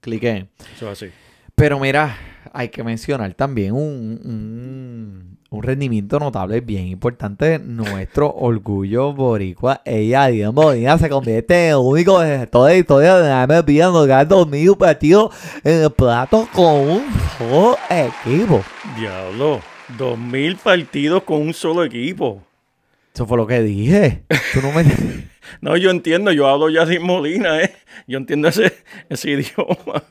[SPEAKER 1] cliqueen.
[SPEAKER 2] Eso es así.
[SPEAKER 1] Pero mira, hay que mencionar también un, un, un rendimiento notable bien importante. Nuestro *laughs* orgullo boricua. Ella, Dios Molina, se convierte en el único gestor de la historia de la MLB en lograr 2000 partidos en el plato con un solo equipo.
[SPEAKER 2] Diablo. Dos mil partidos con un solo equipo.
[SPEAKER 1] Eso fue lo que dije. Tú no me... *laughs*
[SPEAKER 2] No, yo entiendo, yo hablo ya sin Molina, ¿eh? Yo entiendo ese, ese idioma.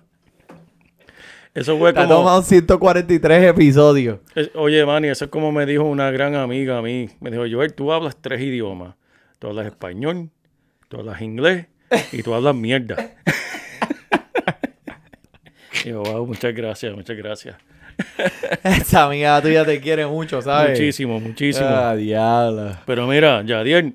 [SPEAKER 2] Eso fue como...
[SPEAKER 1] tomado 143 episodios.
[SPEAKER 2] Es- Oye, Manny, eso es como me dijo una gran amiga a mí. Me dijo, Joel, tú hablas tres idiomas. Tú hablas español, tú hablas inglés y tú hablas mierda. *laughs* y yo, wow, muchas gracias, muchas gracias. *laughs*
[SPEAKER 1] Esa amiga tuya te quiere mucho, ¿sabes?
[SPEAKER 2] Muchísimo, muchísimo.
[SPEAKER 1] Ah, diablo.
[SPEAKER 2] Pero mira, Yadier,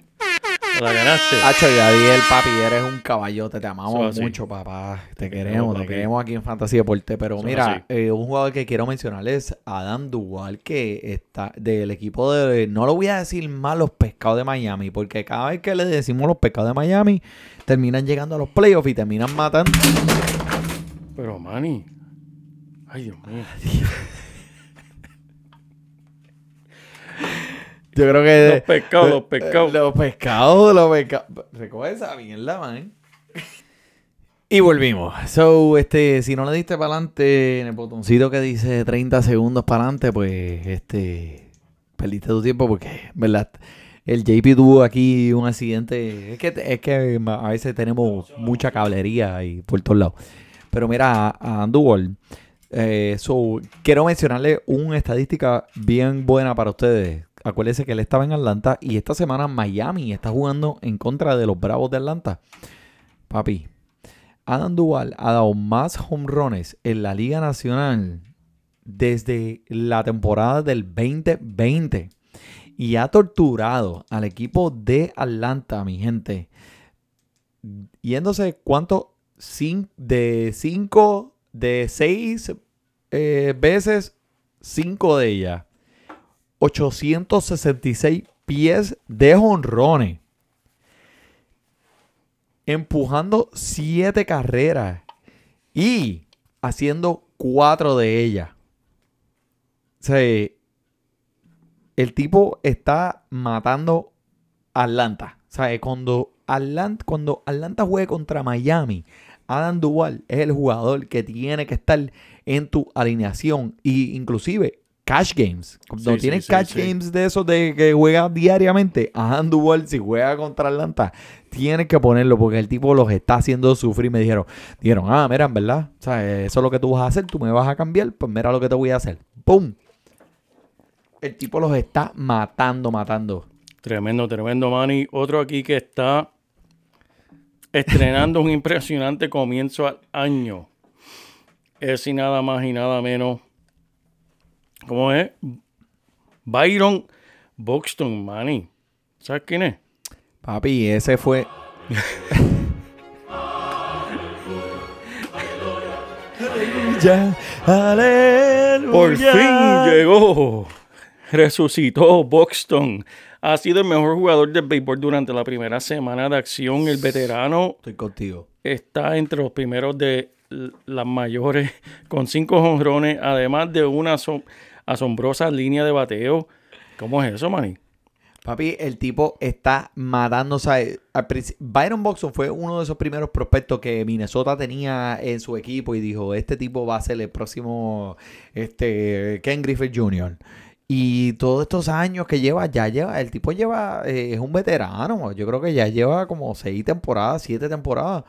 [SPEAKER 2] la ganaste.
[SPEAKER 1] Hacho, Yadiel, papi, eres un caballote. Te amamos mucho, papá. Te
[SPEAKER 2] Te
[SPEAKER 1] queremos, te queremos aquí en Fantasy Deporte. Pero mira, eh, un jugador que quiero mencionar es Adam Duval, que está del equipo de. No lo voy a decir más los pescados de Miami, porque cada vez que le decimos los pescados de Miami, terminan llegando a los playoffs y terminan matando.
[SPEAKER 2] Pero, Manny. Ay, Dios mío. *laughs*
[SPEAKER 1] Yo creo que.
[SPEAKER 2] Los pescados, los pescados.
[SPEAKER 1] Los pescados, los pescados. Recoge esa mierda, man. Y volvimos. So, este, si no le diste para adelante en el botoncito que dice 30 segundos para adelante, pues, este, perdiste tu tiempo porque, ¿verdad? El JP tuvo aquí un accidente. Es que, es que a veces tenemos mucha cablería y por todos lados. Pero mira, a, eh, so, quiero mencionarle una estadística bien buena para ustedes. Acuérdense que él estaba en Atlanta y esta semana Miami está jugando en contra de los Bravos de Atlanta. Papi, Adam Duval ha dado más home runs en la Liga Nacional desde la temporada del 2020 y ha torturado al equipo de Atlanta, mi gente. Yéndose cuánto de 5 de 6 veces 5 de ellas 866 pies de jonrones empujando 7 carreras y haciendo 4 de ellas o sea, el tipo está matando a Atlanta. O sea, cuando Atlanta, cuando Atlanta juegue contra Miami, Adam Duval es el jugador que tiene que estar en tu alineación. Y inclusive cash games. Cuando
[SPEAKER 2] Sí, sí,
[SPEAKER 1] tienes
[SPEAKER 2] sí,
[SPEAKER 1] cash games de esos de que juega diariamente, Adam Duval, si juega contra Atlanta, tienes que ponerlo porque el tipo los está haciendo sufrir. Me dijeron, dijeron, ah, mira, en verdad, o sea, eso es lo que tú vas a hacer, tú me vas a cambiar, pues mira lo que te voy a hacer. ¡Pum! El tipo los está matando, matando.
[SPEAKER 2] Tremendo, tremendo, Manny. Otro aquí que está estrenando un *laughs* impresionante comienzo al año. Es y nada más y nada menos. ¿Cómo es? Byron Buxton, Manny. ¿Sabes quién es?
[SPEAKER 1] Papi, ese fue. *laughs* aleluya, aleluya.
[SPEAKER 2] Por fin llegó. Resucitó Buxton. Ha sido el mejor jugador del béisbol durante la primera semana de acción. El veterano
[SPEAKER 1] Estoy contigo.
[SPEAKER 2] está entre los primeros de las mayores con cinco jonrones, además de una asombrosa línea de bateo. ¿Cómo es eso, Manny?
[SPEAKER 1] Papi, el tipo está matando. o princi- Byron Buxton fue uno de esos primeros prospectos que Minnesota tenía en su equipo y dijo: Este tipo va a ser el próximo este, Ken Griffith Jr. Y todos estos años que lleva, ya lleva, el tipo lleva, eh, es un veterano. Yo creo que ya lleva como seis temporadas, siete temporadas.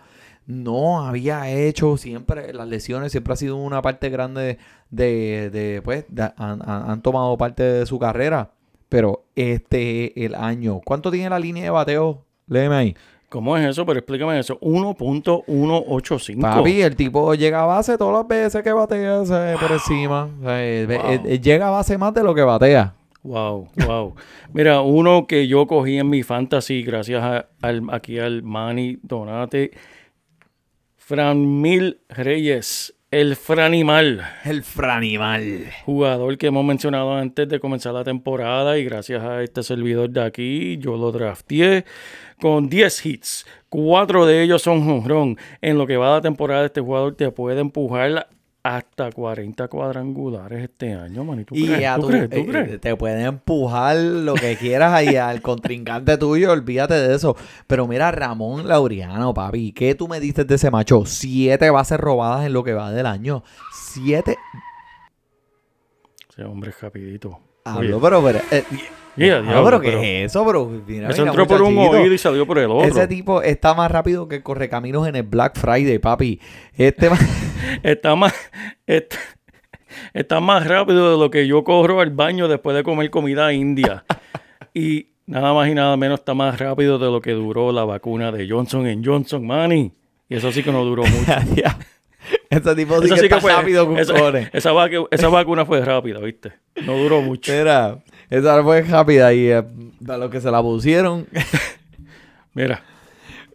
[SPEAKER 1] No había hecho siempre, las lesiones siempre ha sido una parte grande de, de pues, de- han, han- tomado parte de su carrera. Pero este el año, ¿cuánto tiene la línea de bateo? Léeme ahí.
[SPEAKER 2] ¿Cómo es eso? Pero explícame eso. 1.185.
[SPEAKER 1] Papi, el tipo llega a base todas las veces que batea por encima. O sea, eh, eh, eh, llega a base más de lo que batea.
[SPEAKER 2] Wow, wow. Mira, uno que yo cogí en mi fantasy, gracias a- al, aquí al Manny Donate, Fran Mil Reyes, El Franimal,
[SPEAKER 1] El Franimal.
[SPEAKER 2] jugador que hemos mencionado antes de comenzar la temporada y gracias a este servidor de aquí, yo lo drafteé con 10 hits. Cuatro de ellos son jonrón. En lo que va la temporada, este jugador te puede empujar hasta 40 cuadrangulares este año, man. ¿Y crees? ¿Tú
[SPEAKER 1] tu-
[SPEAKER 2] crees? ¿Tú
[SPEAKER 1] eh,
[SPEAKER 2] crees?
[SPEAKER 1] te pueden empujar lo que quieras ahí al contrincante tuyo, olvídate de eso. Pero mira, Ramón Laureano, papi, ¿qué tú me dices de ese macho? Siete bases robadas en lo que va del año. Siete.
[SPEAKER 2] Ese hombre es rapidito.
[SPEAKER 1] Hablo, pero, pero, eh,
[SPEAKER 2] Mira,
[SPEAKER 1] ah,
[SPEAKER 2] diablo,
[SPEAKER 1] pero ¿qué
[SPEAKER 2] pero-
[SPEAKER 1] es eso, bro? Mira,
[SPEAKER 2] Eso entró por un oído y salió por el otro.
[SPEAKER 1] Ese tipo está más rápido que correcaminos en el Black Friday, papi. Este *laughs*
[SPEAKER 2] Está más, está, está más rápido de lo que yo corro al baño después de comer comida india. *laughs* Y nada más y nada menos está más rápido de lo que duró la vacuna de Johnson Johnson, Manny. Y eso sí que no duró *laughs* mucho.
[SPEAKER 1] Ese tipo sí que
[SPEAKER 2] sí que
[SPEAKER 1] está
[SPEAKER 2] fue,
[SPEAKER 1] rápido
[SPEAKER 2] esa, esa, vacu- esa vacuna fue rápida, ¿viste? No duró mucho.
[SPEAKER 1] Mira, esa fue rápida y eh, a los que se la pusieron. *laughs*
[SPEAKER 2] Mira,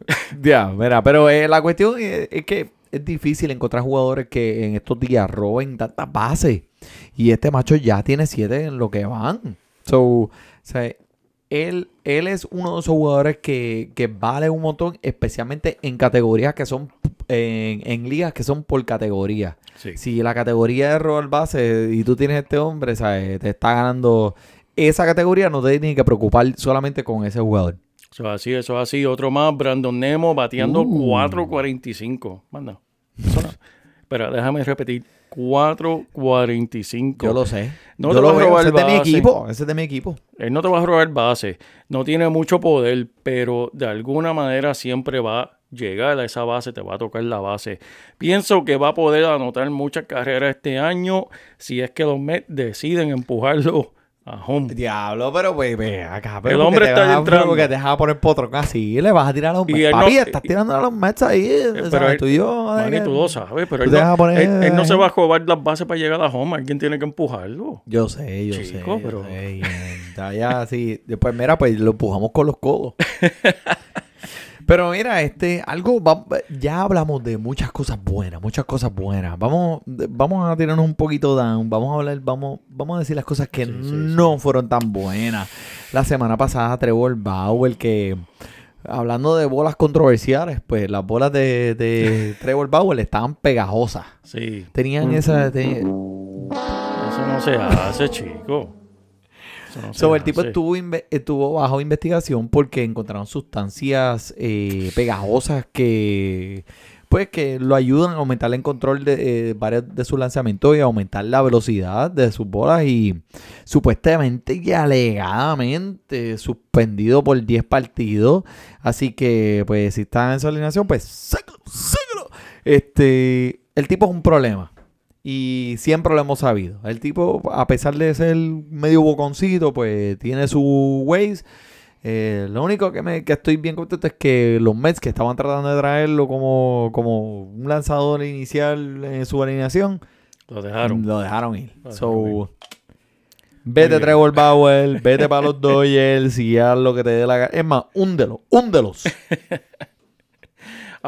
[SPEAKER 2] *laughs*
[SPEAKER 1] ya, mira, pero eh, la cuestión es, es que es difícil encontrar jugadores que en estos días roben tantas bases. Y este macho ya tiene siete en lo que van. So, o sea, él, él es uno de esos jugadores que, que vale un montón, especialmente en categorías que son, en, en ligas que son por categoría.
[SPEAKER 2] sí.
[SPEAKER 1] Si la categoría de robar base y tú tienes este hombre, ¿sabes? Te está ganando esa categoría, no te tienes que preocupar solamente con ese jugador.
[SPEAKER 2] Eso es así, eso es así. Otro más, Brandon Nemo, bateando
[SPEAKER 1] Uh.
[SPEAKER 2] 4.45. Manda. No- Espera, déjame repetir. 4.45.
[SPEAKER 1] Yo lo sé.
[SPEAKER 2] No
[SPEAKER 1] Yo
[SPEAKER 2] te
[SPEAKER 1] lo
[SPEAKER 2] vas a
[SPEAKER 1] veo.
[SPEAKER 2] robar
[SPEAKER 1] Ese es de mi
[SPEAKER 2] base.
[SPEAKER 1] equipo. Ese es de mi equipo.
[SPEAKER 2] Él no te va a robar base. No tiene mucho poder, pero de alguna manera siempre va a llegar a esa base, te va a tocar la base. Pienso que va a poder anotar muchas carreras este año si es que los Mets deciden empujarlo a home.
[SPEAKER 1] Diablo, pero pues, ve acá.
[SPEAKER 2] El hombre está entrando.
[SPEAKER 1] Porque te deja poner potro casi. Le vas a tirar a los Mets.
[SPEAKER 2] él no-
[SPEAKER 1] Papi, estás tirando a los Mets ahí.
[SPEAKER 2] pero
[SPEAKER 1] ¿sabes?
[SPEAKER 2] él-
[SPEAKER 1] tú y yo. Eh,
[SPEAKER 2] tú lo sabes, pero él no,
[SPEAKER 1] poner
[SPEAKER 2] él- él no se va a robar las bases para llegar a home. Alguien tiene que empujarlo.
[SPEAKER 1] Yo sé, yo
[SPEAKER 2] Chico,
[SPEAKER 1] sé. yo
[SPEAKER 2] pero-
[SPEAKER 1] sé, eh, ya, ya, sí. Después, mira, pues lo empujamos con los codos. *laughs* Pero mira, este, algo, va- ya hablamos de muchas cosas buenas, muchas cosas buenas. Vamos, vamos a tirarnos un poquito down, vamos a hablar, vamos, vamos a decir las cosas que
[SPEAKER 2] Sí, sí,
[SPEAKER 1] no fueron tan buenas. La semana pasada Trevor Bauer, que hablando de bolas controversiales, pues las bolas de, de *laughs* Trevor Bauer estaban pegajosas.
[SPEAKER 2] Sí.
[SPEAKER 1] Tenían esa,
[SPEAKER 2] Eso no se hace, chico. Eso no se
[SPEAKER 1] So, el tipo estuvo, estuvo bajo investigación porque encontraron sustancias eh, pegajosas que pues que lo ayudan a aumentar el control de eh, varios de sus lanzamientos y aumentar la velocidad de sus bolas y supuestamente y alegadamente suspendido por 10 partidos. Así que pues si está en su alineación pues sácalo, sácalo. Este, el tipo es un problema. Y siempre lo hemos sabido. El tipo, a pesar de ser medio boconcito, pues tiene su ways. Eh, lo único que, me, que estoy bien contento es que los Mets que estaban tratando de traerlo como, como un lanzador inicial en su alineación,
[SPEAKER 2] Lo dejaron.
[SPEAKER 1] lo dejaron ir.
[SPEAKER 2] Lo
[SPEAKER 1] So,
[SPEAKER 2] dejaron ir.
[SPEAKER 1] vete. Trevor Bauer, vete *laughs* para los Dodgers y haz lo que te dé la gana. Es más, húndelo, húndelos. *laughs*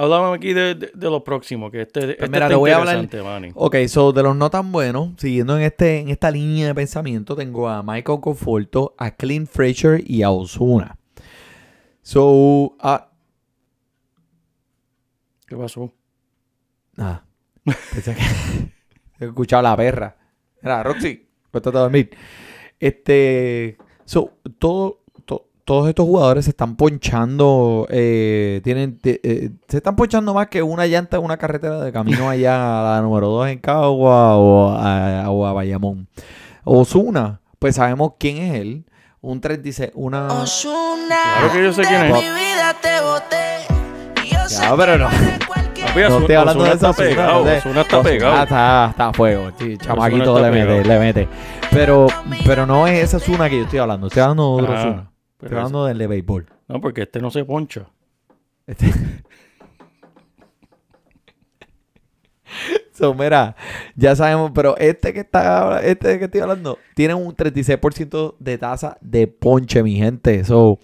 [SPEAKER 2] Háblame aquí de, de, de lo próximo, que este, este
[SPEAKER 1] Pues mira,
[SPEAKER 2] está
[SPEAKER 1] te voy a hablar-
[SPEAKER 2] interesante, Manny.
[SPEAKER 1] Ok, so de los no tan buenos, siguiendo en este en esta línea de pensamiento, tengo a Michael Conforto, a Clint Frazier y a Osuna. So, ah,
[SPEAKER 2] ¿Qué pasó?
[SPEAKER 1] nada. *laughs* Pensé que he escuchado a la perra. Era Roxy, cuéntate a dormir. Este, so, todo, to- todos estos jugadores se están ponchando, eh, tienen, te- eh, se están ponchando más que una llanta en una carretera de camino *laughs* allá a la número 2 en Cagua o a, o a Bayamón. Osuna, pues sabemos quién es él. Un 36, una...
[SPEAKER 2] Claro que yo sé quién es.
[SPEAKER 4] Mi vida te boté. Y yo sé
[SPEAKER 1] Ya, pero no. No estoy hablando
[SPEAKER 2] Ozuna
[SPEAKER 1] de esa
[SPEAKER 2] está pegado. Ozuna está pegado.
[SPEAKER 1] está, está a fuego. Sí, chamaquito le mete,
[SPEAKER 2] pegado.
[SPEAKER 1] le mete. Pero, pero no es esa Osuna que yo estoy hablando. Estoy hablando de otro
[SPEAKER 2] Ah,
[SPEAKER 1] Ozuna.
[SPEAKER 2] Pero
[SPEAKER 1] Estoy hablando del de béisbol.
[SPEAKER 2] No, porque este no se poncha.
[SPEAKER 1] Este- *laughs* So, mira, ya sabemos, pero este que está, este que estoy hablando, tiene un 36% de tasa de ponche, mi gente. So,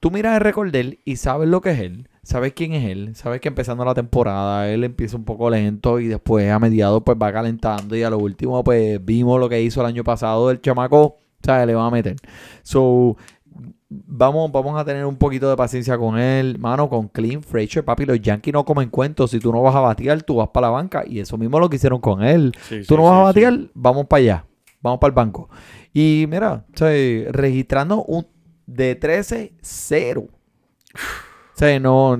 [SPEAKER 1] tú miras el récord de él y sabes lo que es él, sabes quién es él, sabes que empezando la temporada él empieza un poco lento y después a mediados pues va calentando y a lo último pues vimos lo que hizo el año pasado el chamaco, ¿sabes? Le va a meter. So, vamos, vamos a tener un poquito de paciencia con él, mano, con Clean Frazier, papi, los Yankees no comen cuentos, si tú no vas a batear, tú vas para la banca y eso mismo lo que hicieron con él.
[SPEAKER 2] Sí,
[SPEAKER 1] tú
[SPEAKER 2] sí,
[SPEAKER 1] no vas a
[SPEAKER 2] sí,
[SPEAKER 1] batear, vamos para allá, vamos para el banco. Y mira, o sea, registrando un de 13-0. O sea, no,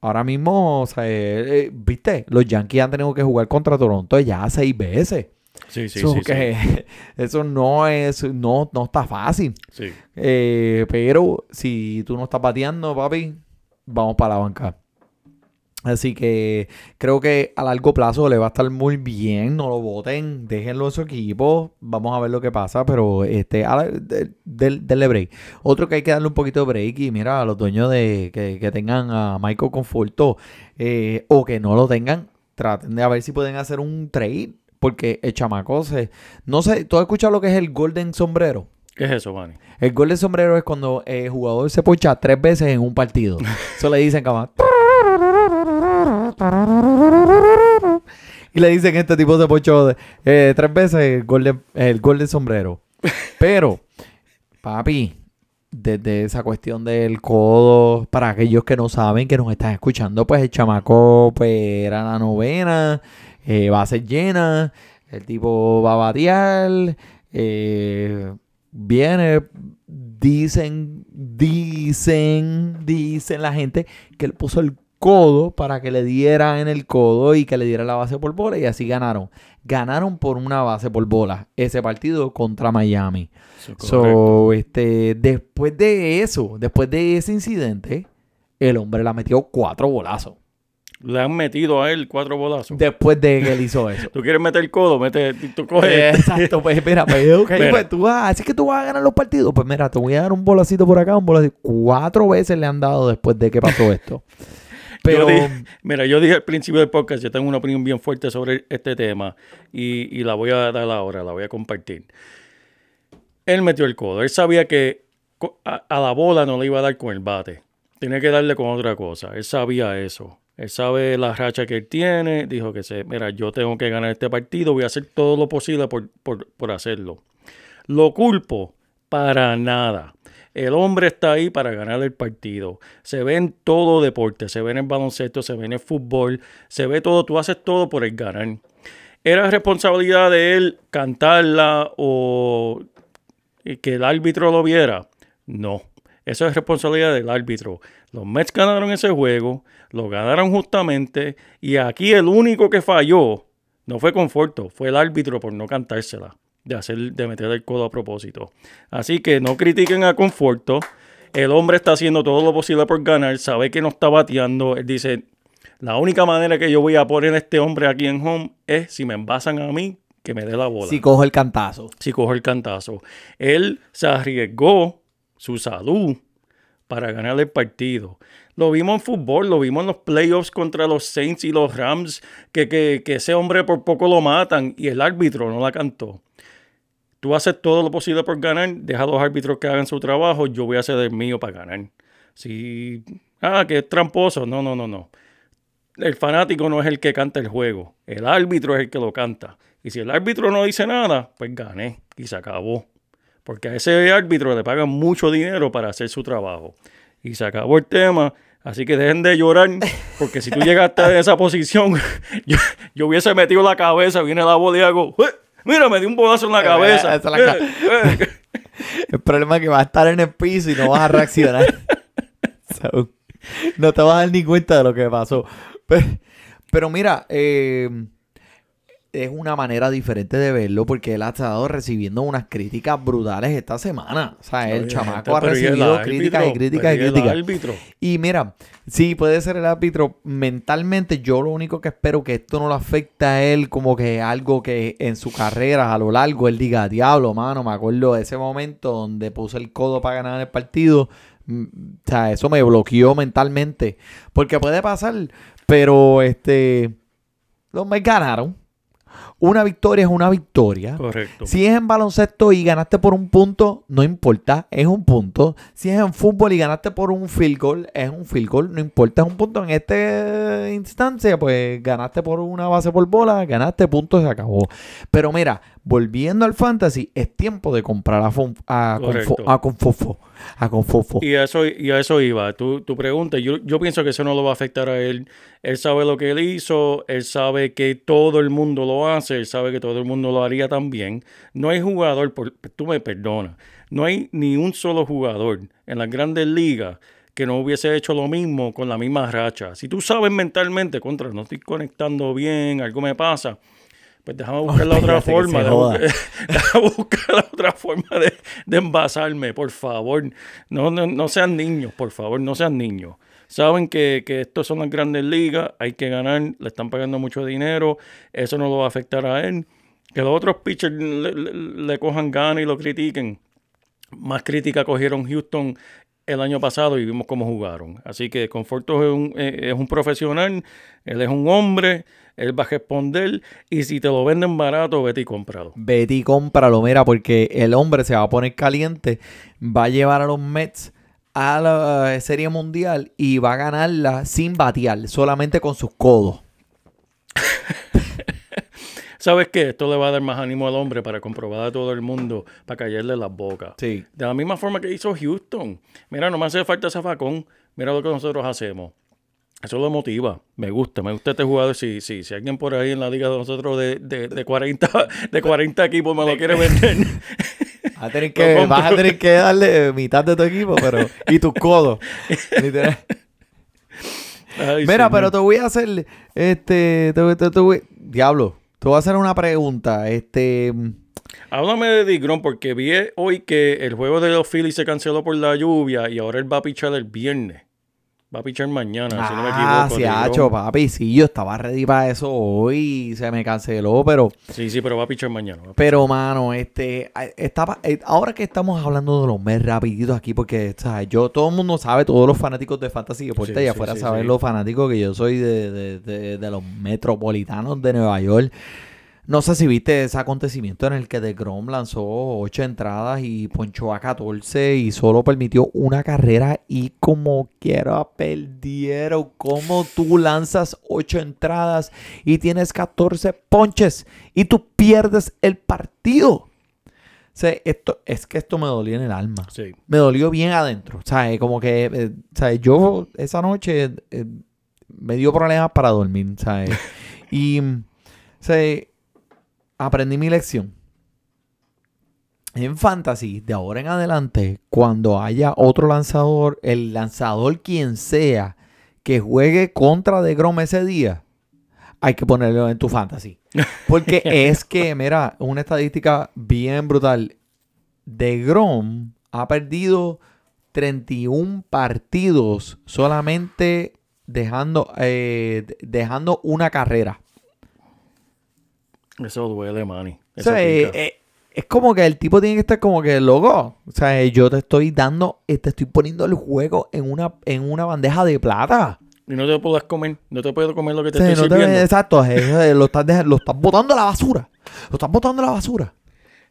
[SPEAKER 1] ahora mismo, o sea, eh, viste, los Yankees han tenido que jugar contra Toronto ya seis veces.
[SPEAKER 2] Sí, sí,
[SPEAKER 1] So
[SPEAKER 2] sí,
[SPEAKER 1] que *laughs* Eso no es, no, no está fácil.
[SPEAKER 2] sí.
[SPEAKER 1] Eh, pero si tú no estás bateando, papi, vamos para la banca. Así que creo que a largo plazo le va a estar muy bien. No lo voten, déjenlo en su equipo. Vamos a ver lo que pasa. Pero este, a la- de- denle break. Otro que hay que darle un poquito de break. Y mira, a los dueños de que, que tengan a Michael Conforto eh, o que no lo tengan, traten de a ver si pueden hacer un trade. Porque el chamaco se. No sé, ¿tú has escuchado lo que es el Golden Sombrero?
[SPEAKER 2] ¿Qué es eso, Manny?
[SPEAKER 1] El gol de sombrero es cuando el jugador se poncha tres veces en un partido. *laughs* Eso le dicen como... Y le dicen que este tipo se ponchó eh, tres veces el gol, de, el gol de sombrero. *laughs* Pero, papi, desde esa cuestión del codo, para aquellos que no saben, que nos están escuchando, pues el chamaco pues, era la novena, eh, va a ser llena, el tipo va a batear, eh, viene, dicen, dicen, dicen la gente que él puso el codo para que le diera en el codo y que le diera la base por bola y así ganaron. Ganaron por una base por bola ese partido contra Miami. So, este, después de eso, después de ese incidente, el hombre la metió cuatro bolazos.
[SPEAKER 2] Le han metido a él cuatro bolazos.
[SPEAKER 1] Después de que él hizo *laughs* eso.
[SPEAKER 2] Tú quieres meter el codo, mete, tú coges.
[SPEAKER 1] Eh, Exacto, pues mira, pues, *laughs*
[SPEAKER 2] Mira.
[SPEAKER 1] pues tú vas, así que tú vas a ganar los partidos. Pues mira, te voy a dar un bolacito por acá, un bolacito. Cuatro veces le han dado después de que pasó *laughs* esto. Pero,
[SPEAKER 2] Yo dije- mira, yo dije al principio del podcast, yo tengo una opinión bien fuerte sobre este tema y, y la voy a dar ahora, la voy a compartir. Él metió el codo. Él sabía que a la bola no le iba a dar con el bate. Tenía que darle con otra cosa. Él sabía eso. Él sabe la racha que él tiene. Dijo que se, mira, yo tengo que ganar este partido. Voy a hacer todo lo posible por, por- por hacerlo. Lo culpo para nada. El hombre está ahí para ganar el partido. Se ve en todo deporte, se ve en el baloncesto, se ve en el fútbol, se ve todo, tú haces todo por el ganar. ¿Era responsabilidad de él cantarla o que el árbitro lo viera? No, eso es responsabilidad del árbitro. Los Mets ganaron ese juego, lo ganaron justamente y aquí el único que falló no fue Conforto, fue el árbitro por no cantársela, de, hacer, de meter el codo a propósito. Así que no critiquen a Conforto. El hombre está haciendo todo lo posible por ganar, sabe que no está bateando. Él dice, la única manera que yo voy a poner a este hombre aquí en home es si me envasan a mí, que me dé la bola.
[SPEAKER 1] si cojo el cantazo.
[SPEAKER 2] si cojo el cantazo. Él se arriesgó su salud para ganar el partido. Lo vimos en fútbol, lo vimos en los playoffs contra los Saints y los Rams, que, que, que ese hombre por poco lo matan y el árbitro no la cantó. Tú haces todo lo posible por ganar, deja a los árbitros que hagan su trabajo, yo voy a hacer el mío para ganar. Si, ah, que es tramposo, no, no, no, no. El fanático no es el que canta el juego, el árbitro es el que lo canta. Y si el árbitro no dice nada, pues gané y se acabó. Porque a ese árbitro le pagan mucho dinero para hacer su trabajo. Y se acabó el tema. Así que dejen de llorar, porque si tú llegaste a esa posición, *laughs* yo, yo hubiese metido la cabeza, viene la bola y hago, "Eh, mira, me di un bolazo en la cabeza.
[SPEAKER 1] esa es la ca-
[SPEAKER 2] Eh, eh". *laughs*
[SPEAKER 1] El problema es que vas a estar en el piso y no vas a reaccionar. *laughs* So, no te vas a dar ni cuenta de lo que pasó. Pero, pero mira, eh, es una manera diferente de verlo porque él ha estado recibiendo unas críticas brutales esta semana. O sea, el
[SPEAKER 2] Oye,
[SPEAKER 1] chamaco ha
[SPEAKER 2] pero ¿y el
[SPEAKER 1] recibido críticas y
[SPEAKER 2] árbitro?
[SPEAKER 1] críticas y
[SPEAKER 2] Pero ¿y el
[SPEAKER 1] críticas.
[SPEAKER 2] árbitro?
[SPEAKER 1] Y mira, sí, puede ser el árbitro. Mentalmente, yo lo único que espero que esto no lo afecte a él como que algo que en su carrera a lo largo él diga, diablo, mano, me acuerdo de ese momento donde puse el codo para ganar el partido. Mm, O sea, eso me bloqueó mentalmente. Porque puede pasar, pero este, los Mets ganaron. Una victoria es una victoria.
[SPEAKER 2] Correcto.
[SPEAKER 1] Si es en baloncesto y ganaste por un punto, no importa, es un punto. Si es en fútbol y ganaste por un field goal, es un field goal, no importa, es un punto. En esta instancia, pues ganaste por una base por bola, ganaste puntos, se acabó. Pero mira, volviendo al fantasy, es tiempo de comprar a, Fon- a,
[SPEAKER 2] Correcto.
[SPEAKER 1] Confo- a Confofo. A Confofo.
[SPEAKER 2] Y a eso, y a eso iba. Tu, tu pregunta, yo, yo pienso que eso no lo va a afectar a él. Él sabe lo que él hizo, él sabe que todo el mundo lo hace, él sabe que todo el mundo lo haría también. No hay jugador, por, tú me perdonas, no hay ni un solo jugador en las grandes ligas que no hubiese hecho lo mismo con la misma racha. Si tú sabes mentalmente, contra, no estoy conectando bien, algo me pasa, pues déjame *laughs* buscar la otra forma. *laughs* Déjame buscar la otra forma de, de envasarme, por favor. No, no, no sean niños, por favor, no sean niños. Saben que, que estos son las grandes ligas, hay que ganar, le están pagando mucho dinero, eso no lo va a afectar a él. Que los otros pitchers le, le- le cojan ganas y lo critiquen. Más crítica cogieron Houston el año pasado y vimos cómo jugaron. Así que Conforto es un, eh, es un profesional, él es un hombre, él va a responder y si te lo venden barato, vete y cómpralo.
[SPEAKER 1] Vete y cómpralo, mira, porque el hombre se va a poner caliente, va a llevar a los Mets a la eh, Serie Mundial y va a ganarla sin batear, solamente con sus codos. *laughs*
[SPEAKER 2] ¿Sabes qué? Esto le va a dar más ánimo al hombre para comprobar a todo el mundo, para callarle las bocas.
[SPEAKER 1] Sí.
[SPEAKER 2] De la misma forma que hizo Houston. Mira, no me hace falta zafacón. Mira lo que nosotros hacemos. Eso lo motiva. Me gusta, me gusta este jugador. Si, si, si alguien por ahí en la liga de nosotros de, de, de 40, de 40 equipos me lo quiere vender. *laughs*
[SPEAKER 1] Vas a tener que,
[SPEAKER 2] compro.
[SPEAKER 1] vas a tener que darle eh, mitad de tu equipo, pero. Y tus codos. *laughs* Literal.
[SPEAKER 2] Ay,
[SPEAKER 1] Mira,
[SPEAKER 2] señor.
[SPEAKER 1] pero te voy a hacer. Este. Te, te- te voy- diablo. Te voy a hacer una pregunta. Este.
[SPEAKER 2] Háblame de Digron porque vi hoy que el juego de los Phillies se canceló por la lluvia y ahora él va a pichar el viernes. Va a pichar mañana, si no me
[SPEAKER 1] Ah,
[SPEAKER 2] equivoco.
[SPEAKER 1] sí, hacho, papi. Sí, yo estaba ready para eso hoy. Se me canceló, pero.
[SPEAKER 2] Sí, sí, pero va a pichar mañana. a
[SPEAKER 1] Pero, mano, este, estaba, eh, ahora que estamos hablando de los Mets rapiditos aquí, porque, ¿sabes? Yo, todo el mundo sabe, todos los fanáticos de Fantasy Deportes,
[SPEAKER 2] Sí,
[SPEAKER 1] y afuera
[SPEAKER 2] sí,
[SPEAKER 1] saben los fanáticos que yo soy de, de- de- de los metropolitanos de Nueva York. No sé si viste ese acontecimiento en el que DeGrom lanzó ocho entradas y ponchó a 14 y solo permitió una carrera y como quiera perdieron. ¿Cómo tú lanzas ocho entradas y tienes 14 ponches y tú pierdes el partido? O sea, esto, es que esto me dolió en el alma.
[SPEAKER 2] Sí.
[SPEAKER 1] Me dolió bien adentro. O sea, como que, eh, sea, yo esa noche eh, me dio problemas para dormir, ¿sabes? *laughs* y, sea, aprendí mi lección. En fantasy, de ahora en adelante, cuando haya otro lanzador, el lanzador quien sea que juegue contra de Grom ese día, hay que ponerlo en tu fantasy. *laughs* Porque es que, mira, una estadística bien brutal. De Grom ha perdido 31 partidos solamente dejando, eh, de- dejando una carrera.
[SPEAKER 2] Eso duele, Manny.
[SPEAKER 1] O
[SPEAKER 2] Eso
[SPEAKER 1] sea, eh, eh, es como que el tipo tiene que estar como que loco. O sea, eh, yo te estoy dando, te estoy poniendo el juego en una, en una bandeja de plata.
[SPEAKER 2] Y no te puedes comer. No te puedo comer lo que te
[SPEAKER 1] O sea,
[SPEAKER 2] estoy
[SPEAKER 1] no te-
[SPEAKER 2] sirviendo.
[SPEAKER 1] exacto, eh, eh, lo estás, lo estás botando a la basura. Lo estás botando a la basura.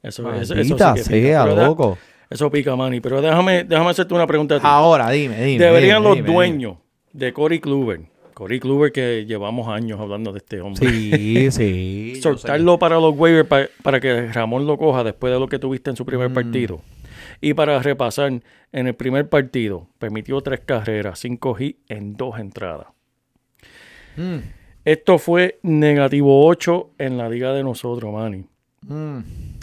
[SPEAKER 2] Eso, eso, eso sí
[SPEAKER 1] Maldita
[SPEAKER 2] que pica. da-
[SPEAKER 1] loco.
[SPEAKER 2] Eso pica, Manny. Pero déjame, déjame hacerte una pregunta a ti.
[SPEAKER 1] Ahora, dime, dime.
[SPEAKER 2] Deberían
[SPEAKER 1] dime,
[SPEAKER 2] los
[SPEAKER 1] dime,
[SPEAKER 2] dueños de Cory Kluber, Cory Kluber que llevamos años hablando de este hombre.
[SPEAKER 1] Sí, *laughs* sí.
[SPEAKER 2] soltarlo para los waivers pa- para que Ramón lo coja después de lo que tuviste en su primer
[SPEAKER 1] Mm.
[SPEAKER 2] partido. Y para repasar, en el primer partido permitió tres carreras, cinco hits en dos entradas.
[SPEAKER 1] Mm,
[SPEAKER 2] Esto fue negativo 8 en la liga de nosotros, Manny.
[SPEAKER 1] mm.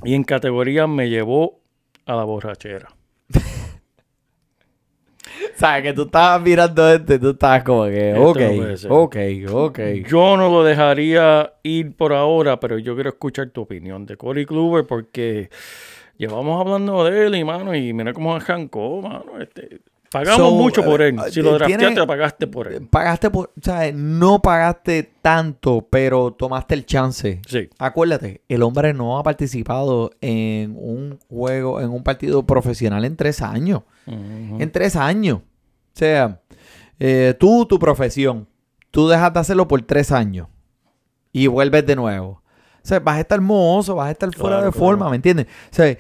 [SPEAKER 2] Y en categoría me llevó a la borrachera. *laughs*
[SPEAKER 1] Sabes que tú estabas mirando este, tú estabas como que, ok,
[SPEAKER 2] no
[SPEAKER 1] ok, ok.
[SPEAKER 2] Yo no lo dejaría ir por ahora, pero yo quiero escuchar tu opinión de Cory Kluber porque llevamos hablando de él y mano, y mira cómo arrancó, mano. Este, pagamos
[SPEAKER 1] So,
[SPEAKER 2] mucho por él.
[SPEAKER 1] eh,
[SPEAKER 2] Si lo
[SPEAKER 1] eh,
[SPEAKER 2] drafteaste,
[SPEAKER 1] tiene-
[SPEAKER 2] pagaste por él.
[SPEAKER 1] Pagaste por, o sea, no pagaste tanto, pero tomaste el chance.
[SPEAKER 2] Sí.
[SPEAKER 1] Acuérdate, el hombre no ha participado en un juego, en un partido profesional en tres años. En tres años. O sea, eh, tú, tu profesión, tú dejas de hacerlo por tres años y vuelves de nuevo. O sea, vas a estar mozo, vas a estar fuera
[SPEAKER 2] Claro,
[SPEAKER 1] de
[SPEAKER 2] claro.
[SPEAKER 1] forma, ¿me entiendes? O sea,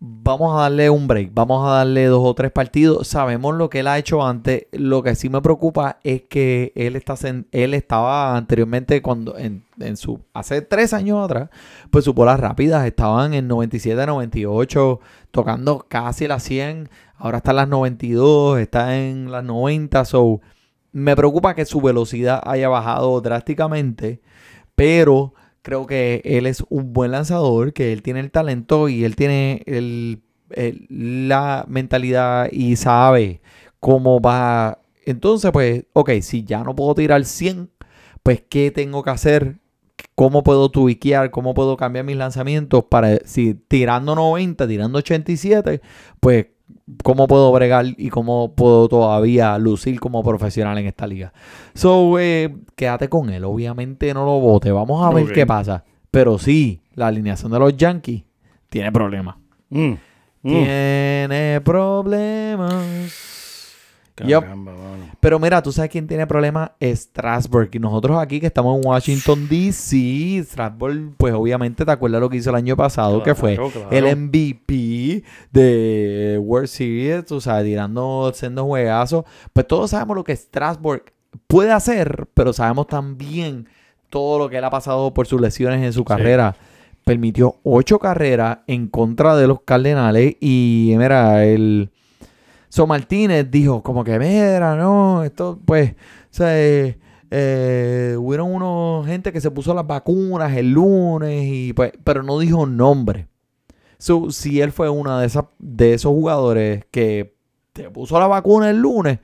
[SPEAKER 1] vamos a darle un break, vamos a darle dos o tres partidos. Sabemos lo que él ha hecho antes. Lo que sí me preocupa es que él está él estaba anteriormente cuando en, en su hace tres años atrás, pues sus bolas rápidas estaban en 97, 98, tocando casi las 100. Ahora está en las 92, está en las 90. So, me preocupa que su velocidad haya bajado drásticamente, pero creo que él es un buen lanzador, que él tiene el talento y él tiene el, la mentalidad y sabe cómo va. Entonces, pues, ok, si ya no puedo tirar 100, pues, ¿qué tengo que hacer? ¿Cómo puedo tuiquear? ¿Cómo puedo cambiar mis lanzamientos para, si tirando 90, tirando 87, pues, cómo puedo bregar y cómo puedo todavía lucir como profesional en esta liga? So, eh, quédate con él. Obviamente no lo vote. Vamos a ver qué pasa. Pero sí, la alineación de los Yankees tiene problemas.
[SPEAKER 2] Mm, mm.
[SPEAKER 1] Tiene problemas. Pero mira, tú sabes quién tiene problemas, Strasbourg. Y nosotros aquí que estamos en Washington, D.C., Strasbourg, pues obviamente te acuerdas lo que hizo el año pasado, que fue
[SPEAKER 2] Claro,
[SPEAKER 1] el MVP de World Series, tú sabes, tirando sendos juegazos. Pues todos sabemos lo que Strasbourg puede hacer, pero sabemos también todo lo que él ha pasado por sus lesiones en su carrera. Permitió ocho carreras en contra de los Cardenales y mira, el... So Martínez dijo como que, mira, no, esto pues, o sea, eh, eh, hubieron unos gente que se puso las vacunas el lunes y pues, pero no dijo nombre. So, si él fue uno de, esas, de esos jugadores que te puso la vacuna el lunes,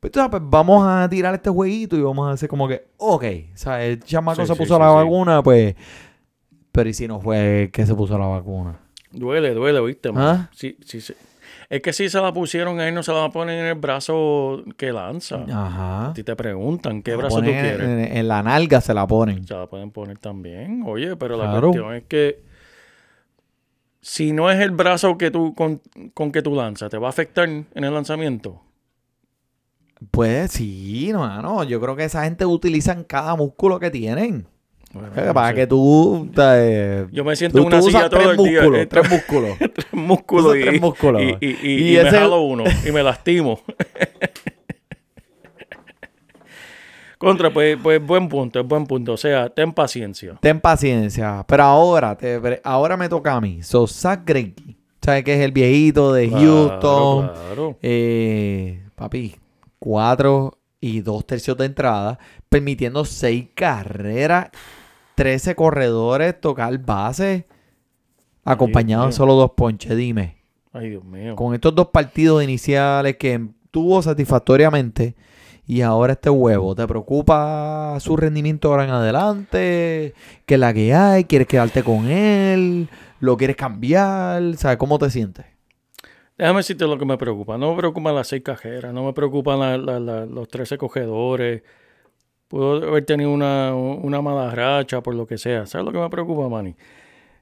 [SPEAKER 1] pues, pues, vamos a tirar este jueguito y vamos a hacer como que, ok, o sea, el chamaco
[SPEAKER 2] Sí,
[SPEAKER 1] se puso
[SPEAKER 2] sí,
[SPEAKER 1] la
[SPEAKER 2] sí.
[SPEAKER 1] vacuna, pues, pero ¿y si no fue que se puso la vacuna?
[SPEAKER 2] Duele, duele, ¿viste?
[SPEAKER 1] ¿Ah?
[SPEAKER 2] Sí, sí, sí. Es que si se la pusieron ahí, no se la ponen en el brazo que lanza.
[SPEAKER 1] Ajá.
[SPEAKER 2] A ti te preguntan qué brazo tú quieres.
[SPEAKER 1] En, en la nalga se la ponen.
[SPEAKER 2] Se la pueden poner también. Oye, pero la cuestión es que si no es el brazo que tú con, con que tú lanzas, ¿te va a afectar en el lanzamiento?
[SPEAKER 1] Pues sí, no, no, yo creo que esa gente utilizan cada músculo que tienen.
[SPEAKER 2] Bueno, no
[SPEAKER 1] para
[SPEAKER 2] sé.
[SPEAKER 1] que tú... eh,
[SPEAKER 2] Yo me siento
[SPEAKER 1] tú-
[SPEAKER 2] en una
[SPEAKER 1] tú usas
[SPEAKER 2] silla todo el día.
[SPEAKER 1] músculos,
[SPEAKER 2] eh,
[SPEAKER 1] tres músculos.
[SPEAKER 2] tres músculos y, *laughs*
[SPEAKER 1] tres músculos.
[SPEAKER 2] y, y- y-
[SPEAKER 1] Y
[SPEAKER 2] y me
[SPEAKER 1] ese-
[SPEAKER 2] jalo uno y me lastimo. *laughs* Contra, pues, pues buen punto, es buen punto. O sea, ten paciencia.
[SPEAKER 1] Ten paciencia. Pero ahora, te, ahora me toca a mí. So, Zach Greinke. ¿Sabes que es el viejito de Houston?
[SPEAKER 2] Claro, claro.
[SPEAKER 1] Eh, papi, cuatro y dos tercios de entrada, permitiendo seis carreras, 13 corredores, tocar base, acompañado de solo dos ponches. Dime,
[SPEAKER 2] Ay, Dios mío.
[SPEAKER 1] con estos dos partidos iniciales que tuvo satisfactoriamente y ahora este huevo, ¿te preocupa su rendimiento ahora en adelante? ¿Qué es la que hay? ¿Quieres quedarte con él? ¿Lo quieres cambiar? ¿Sabes cómo te sientes?
[SPEAKER 2] Déjame decirte lo que me preocupa. No me preocupan las seis cajeras, no me preocupan la- la- la- los 13 cogedores. Puedo haber tenido una, una mala racha por lo que sea. ¿Sabes lo que me preocupa, Manny?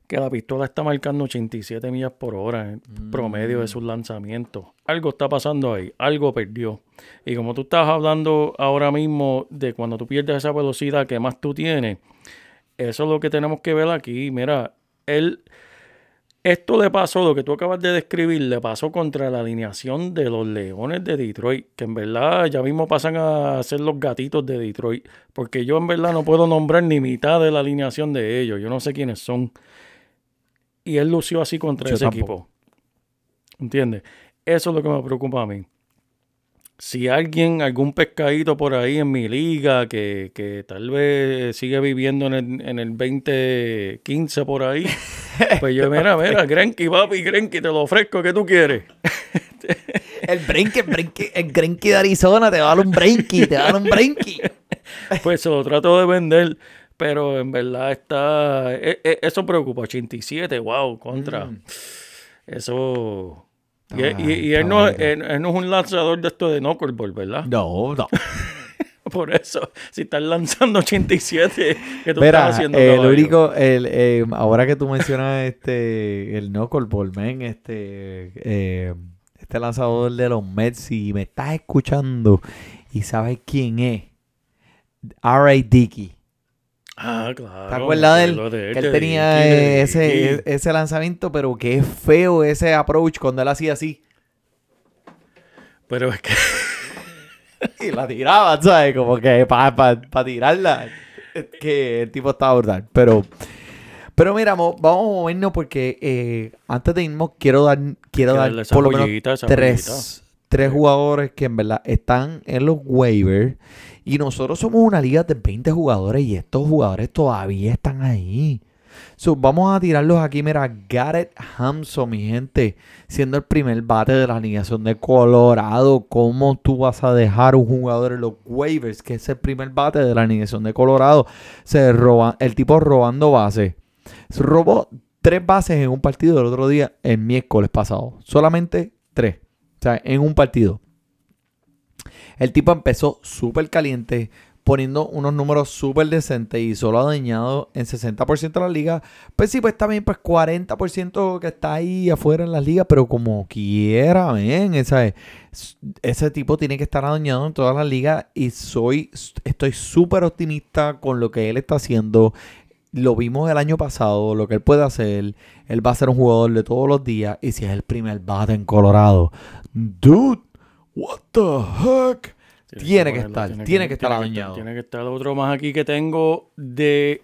[SPEAKER 2] Que la pistola está marcando 87 millas por hora en promedio de sus lanzamientos. Algo está pasando ahí, algo perdió. Y como tú estás hablando ahora mismo de cuando tú pierdes esa velocidad que más tú tienes, eso es lo que tenemos que ver aquí. Mira, él, esto le pasó, lo que tú acabas de describir, le pasó contra la alineación de los Leones de Detroit, que en verdad ya mismo pasan a ser los gatitos de Detroit, porque yo en verdad no puedo nombrar ni mitad de la alineación de ellos, yo no sé quiénes son. Y él lució así contra
[SPEAKER 1] Yo
[SPEAKER 2] ese
[SPEAKER 1] tampoco.
[SPEAKER 2] equipo. ¿Entiendes? Eso es lo que me preocupa a mí. Si alguien, algún pescadito por ahí en mi liga que, que tal vez sigue viviendo en el, en el 2015 por ahí, *laughs* *laughs* pues yo, mira, mira, Grenky, papi, Grenky, te lo ofrezco, ¿qué tú quieres? *laughs*
[SPEAKER 1] El Brinky, el el Grinky de Arizona te va a dar un Brinky, te va a dar un Brinky. *laughs*
[SPEAKER 2] Pues se lo trato de vender, pero en verdad está, e- e- eso preocupa, 87, wow, contra. Eso... Y,
[SPEAKER 1] Ay,
[SPEAKER 2] y- y él, no, él no es un lanzador de esto de knuckleball, ¿verdad?
[SPEAKER 1] No, no.
[SPEAKER 2] Por eso, si estás lanzando 87, ¿qué tú estás haciendo?
[SPEAKER 1] el
[SPEAKER 2] caballo?
[SPEAKER 1] único, el, eh, ahora que tú mencionas este, el knuckleball, man, este, eh, este lanzador de los Mets, si me estás escuchando y sabes quién es, R.A. Dickey.
[SPEAKER 2] Ah, claro.
[SPEAKER 1] ¿Te acuerdas de él?
[SPEAKER 2] de
[SPEAKER 1] Que él tenía
[SPEAKER 2] de
[SPEAKER 1] eh, ese, ese lanzamiento, pero qué feo ese approach cuando él hacía así.
[SPEAKER 2] Pero es que *laughs*
[SPEAKER 1] Y la tiraba, ¿sabes? Como que para tirarla. Es que el tipo estaba brutal. Pero, pero mira, mo- vamos a movernos porque eh, antes de irnos quiero dar, quiero dar por lo menos tres, tres jugadores que en verdad están en los waivers. Y nosotros somos una liga de 20 jugadores y estos jugadores todavía están ahí. So, vamos a tirarlos aquí. Mira, Garrett Hampson, mi gente, siendo el primer bate de la alineación de Colorado. ¿Cómo tú vas a dejar un jugador en los waivers, que es el primer bate de la alineación de Colorado? Se roba, el tipo robando bases. Se robó tres bases en un partido el otro día, el miércoles pasado. Solamente tres. O sea, en un partido. El tipo empezó súper caliente, poniendo unos números súper decentes y solo ha dañado en 60% de la liga. Pues sí, pues también pues 40% que está ahí afuera en las ligas, pero como quiera, ven, esa es- ese tipo tiene que estar dañado en todas las ligas y soy, estoy súper optimista con lo que él está haciendo. Lo vimos el año pasado, lo que él puede hacer. Él va a ser un jugador de todos los días. Y si es el primer bate en Colorado, dude, what the heck? Tiene que
[SPEAKER 2] ponerlo,
[SPEAKER 1] estar, tiene que estar dañado.
[SPEAKER 2] Tiene que estar otro más aquí que tengo de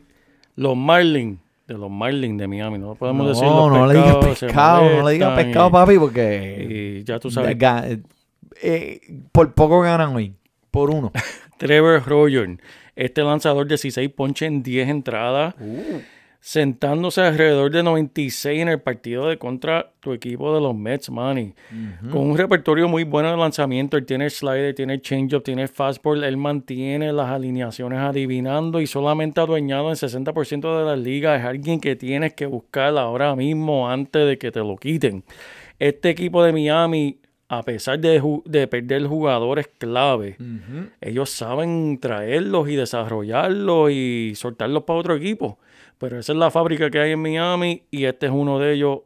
[SPEAKER 2] los Marlins. De los Marlins de Miami. No podemos
[SPEAKER 1] no,
[SPEAKER 2] decir los
[SPEAKER 1] no le digas
[SPEAKER 2] pescados,
[SPEAKER 1] pescado, no le digas pescado,
[SPEAKER 2] y-
[SPEAKER 1] papi, porque
[SPEAKER 2] Y ya tú sabes.
[SPEAKER 1] ga- eh, por poco ganan hoy, por uno. *laughs*
[SPEAKER 2] Trevor Roger, este lanzador de 16 ponches en 10 entradas,
[SPEAKER 1] Uh.
[SPEAKER 2] Sentándose alrededor de 96 en el partido de contra tu equipo de los Mets, Manny. Con un repertorio muy bueno de lanzamiento, él tiene el slider, tiene el changeup, tiene el fastball, él mantiene las alineaciones adivinando y solamente adueñado en 60% de las ligas. Es alguien que tienes que buscar ahora mismo antes de que te lo quiten. Este equipo de Miami, a pesar de, de perder jugadores clave, ellos saben traerlos y desarrollarlos y soltarlos para otro equipo. Pero esa es la fábrica que hay en Miami y este es uno de ellos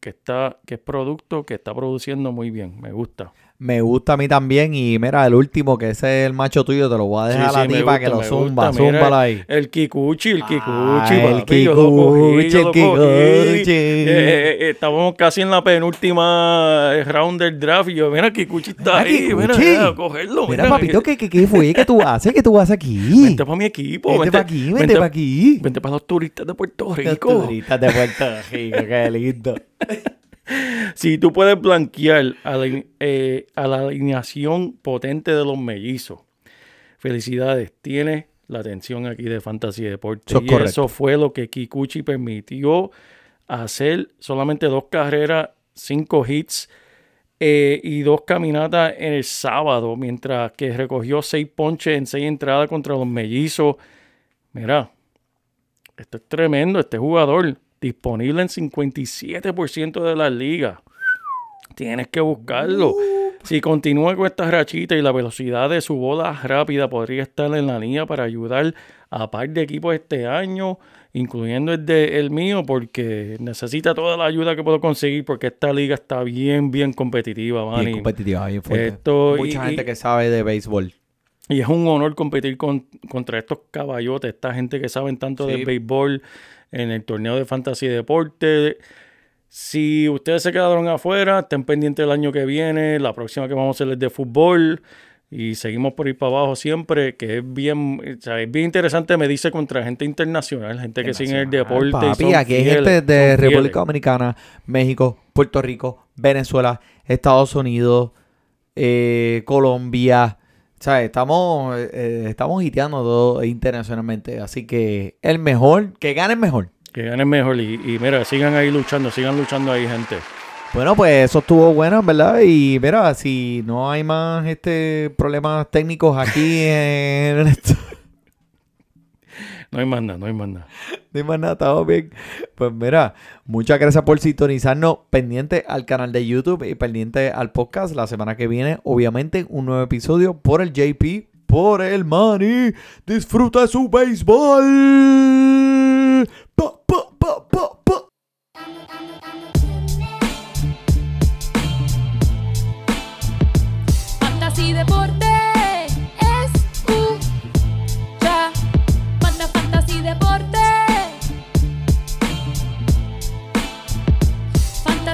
[SPEAKER 2] que está, que es producto que está produciendo muy bien. Me gusta.
[SPEAKER 1] Me gusta a mí también. Y mira, el último, que ese es el macho tuyo, te lo voy a dejar
[SPEAKER 2] Sí,
[SPEAKER 1] a
[SPEAKER 2] sí,
[SPEAKER 1] ti para que lo zumba, zúmbalo ahí.
[SPEAKER 2] El Kikuchi, el Kikuchi,
[SPEAKER 1] Ah, el Kikuchi, el. Kikuchi.
[SPEAKER 2] Eh, eh, eh, estábamos casi en la penúltima eh, round del draft y yo, mira, Kikuchi está
[SPEAKER 1] Mira,
[SPEAKER 2] ahí, mira,
[SPEAKER 1] Kikuchi.
[SPEAKER 2] mira, cogerlo.
[SPEAKER 1] Mira, papito, ¿qué, qué, qué fue? ¿Qué tú haces? ¿Qué tú haces aquí?
[SPEAKER 2] Vente para mi equipo.
[SPEAKER 1] Vente pa' aquí, vente pa' aquí.
[SPEAKER 2] Vente para los turistas de Puerto
[SPEAKER 1] Los
[SPEAKER 2] Rico.
[SPEAKER 1] turistas de Puerto Rico, qué lindo. *laughs*
[SPEAKER 2] Si tú puedes blanquear a la, eh, a la alineación potente de los mellizos, felicidades, tienes la atención aquí de Fantasy Deportes.
[SPEAKER 1] Eso es
[SPEAKER 2] y
[SPEAKER 1] correcto.
[SPEAKER 2] eso fue lo que Kikuchi permitió hacer solamente dos carreras, cinco hits eh, y dos caminatas en el sábado, mientras que recogió seis ponches en seis entradas contra los mellizos. Mira, esto es tremendo, este jugador disponible en 57% de las ligas. Tienes que buscarlo. Si continúa con esta rachita y la velocidad de su bola rápida podría estar en la línea para ayudar a par de equipos este año, incluyendo el de el mío, porque necesita toda la ayuda que puedo conseguir porque esta liga está bien, bien competitiva,
[SPEAKER 1] Bien
[SPEAKER 2] Manny.
[SPEAKER 1] competitiva, bien fuerte.
[SPEAKER 2] Esto-
[SPEAKER 1] Mucha
[SPEAKER 2] y-
[SPEAKER 1] gente
[SPEAKER 2] y-
[SPEAKER 1] que sabe de béisbol.
[SPEAKER 2] Y es un honor competir con- contra estos caballotes, esta gente que saben tanto
[SPEAKER 1] Sí.
[SPEAKER 2] de béisbol en el torneo de fantasy deporte. Si ustedes se quedaron afuera, estén pendientes del año que viene. La próxima que vamos a hacer es de fútbol. Y seguimos por ir para abajo siempre, que es bien, o sea, es bien interesante medirse contra gente internacional, gente que sigue el deporte. y
[SPEAKER 1] Papi,
[SPEAKER 2] son
[SPEAKER 1] aquí hay
[SPEAKER 2] fieles,
[SPEAKER 1] gente de República. Dominicana, México, Puerto Rico, Venezuela, Estados Unidos, eh, Colombia. O sea, estamos, eh, estamos hiteando todo internacionalmente. Así que el mejor, que gane el mejor.
[SPEAKER 2] Que ganen mejor. Y, y mira, sigan ahí luchando, sigan luchando ahí, gente.
[SPEAKER 1] Bueno, pues eso estuvo bueno, ¿verdad? Y mira, si no hay más este problemas técnicos aquí *laughs* en esto,
[SPEAKER 2] No hay más nada, no hay más nada. *laughs*
[SPEAKER 1] no hay más nada, estamos bien. Pues mira, muchas gracias por sintonizarnos. Pendiente al canal de YouTube y pendiente al podcast la semana que viene. Obviamente, un nuevo episodio por el JP, por el Money. Disfruta su béisbol. Pa, pa, pa,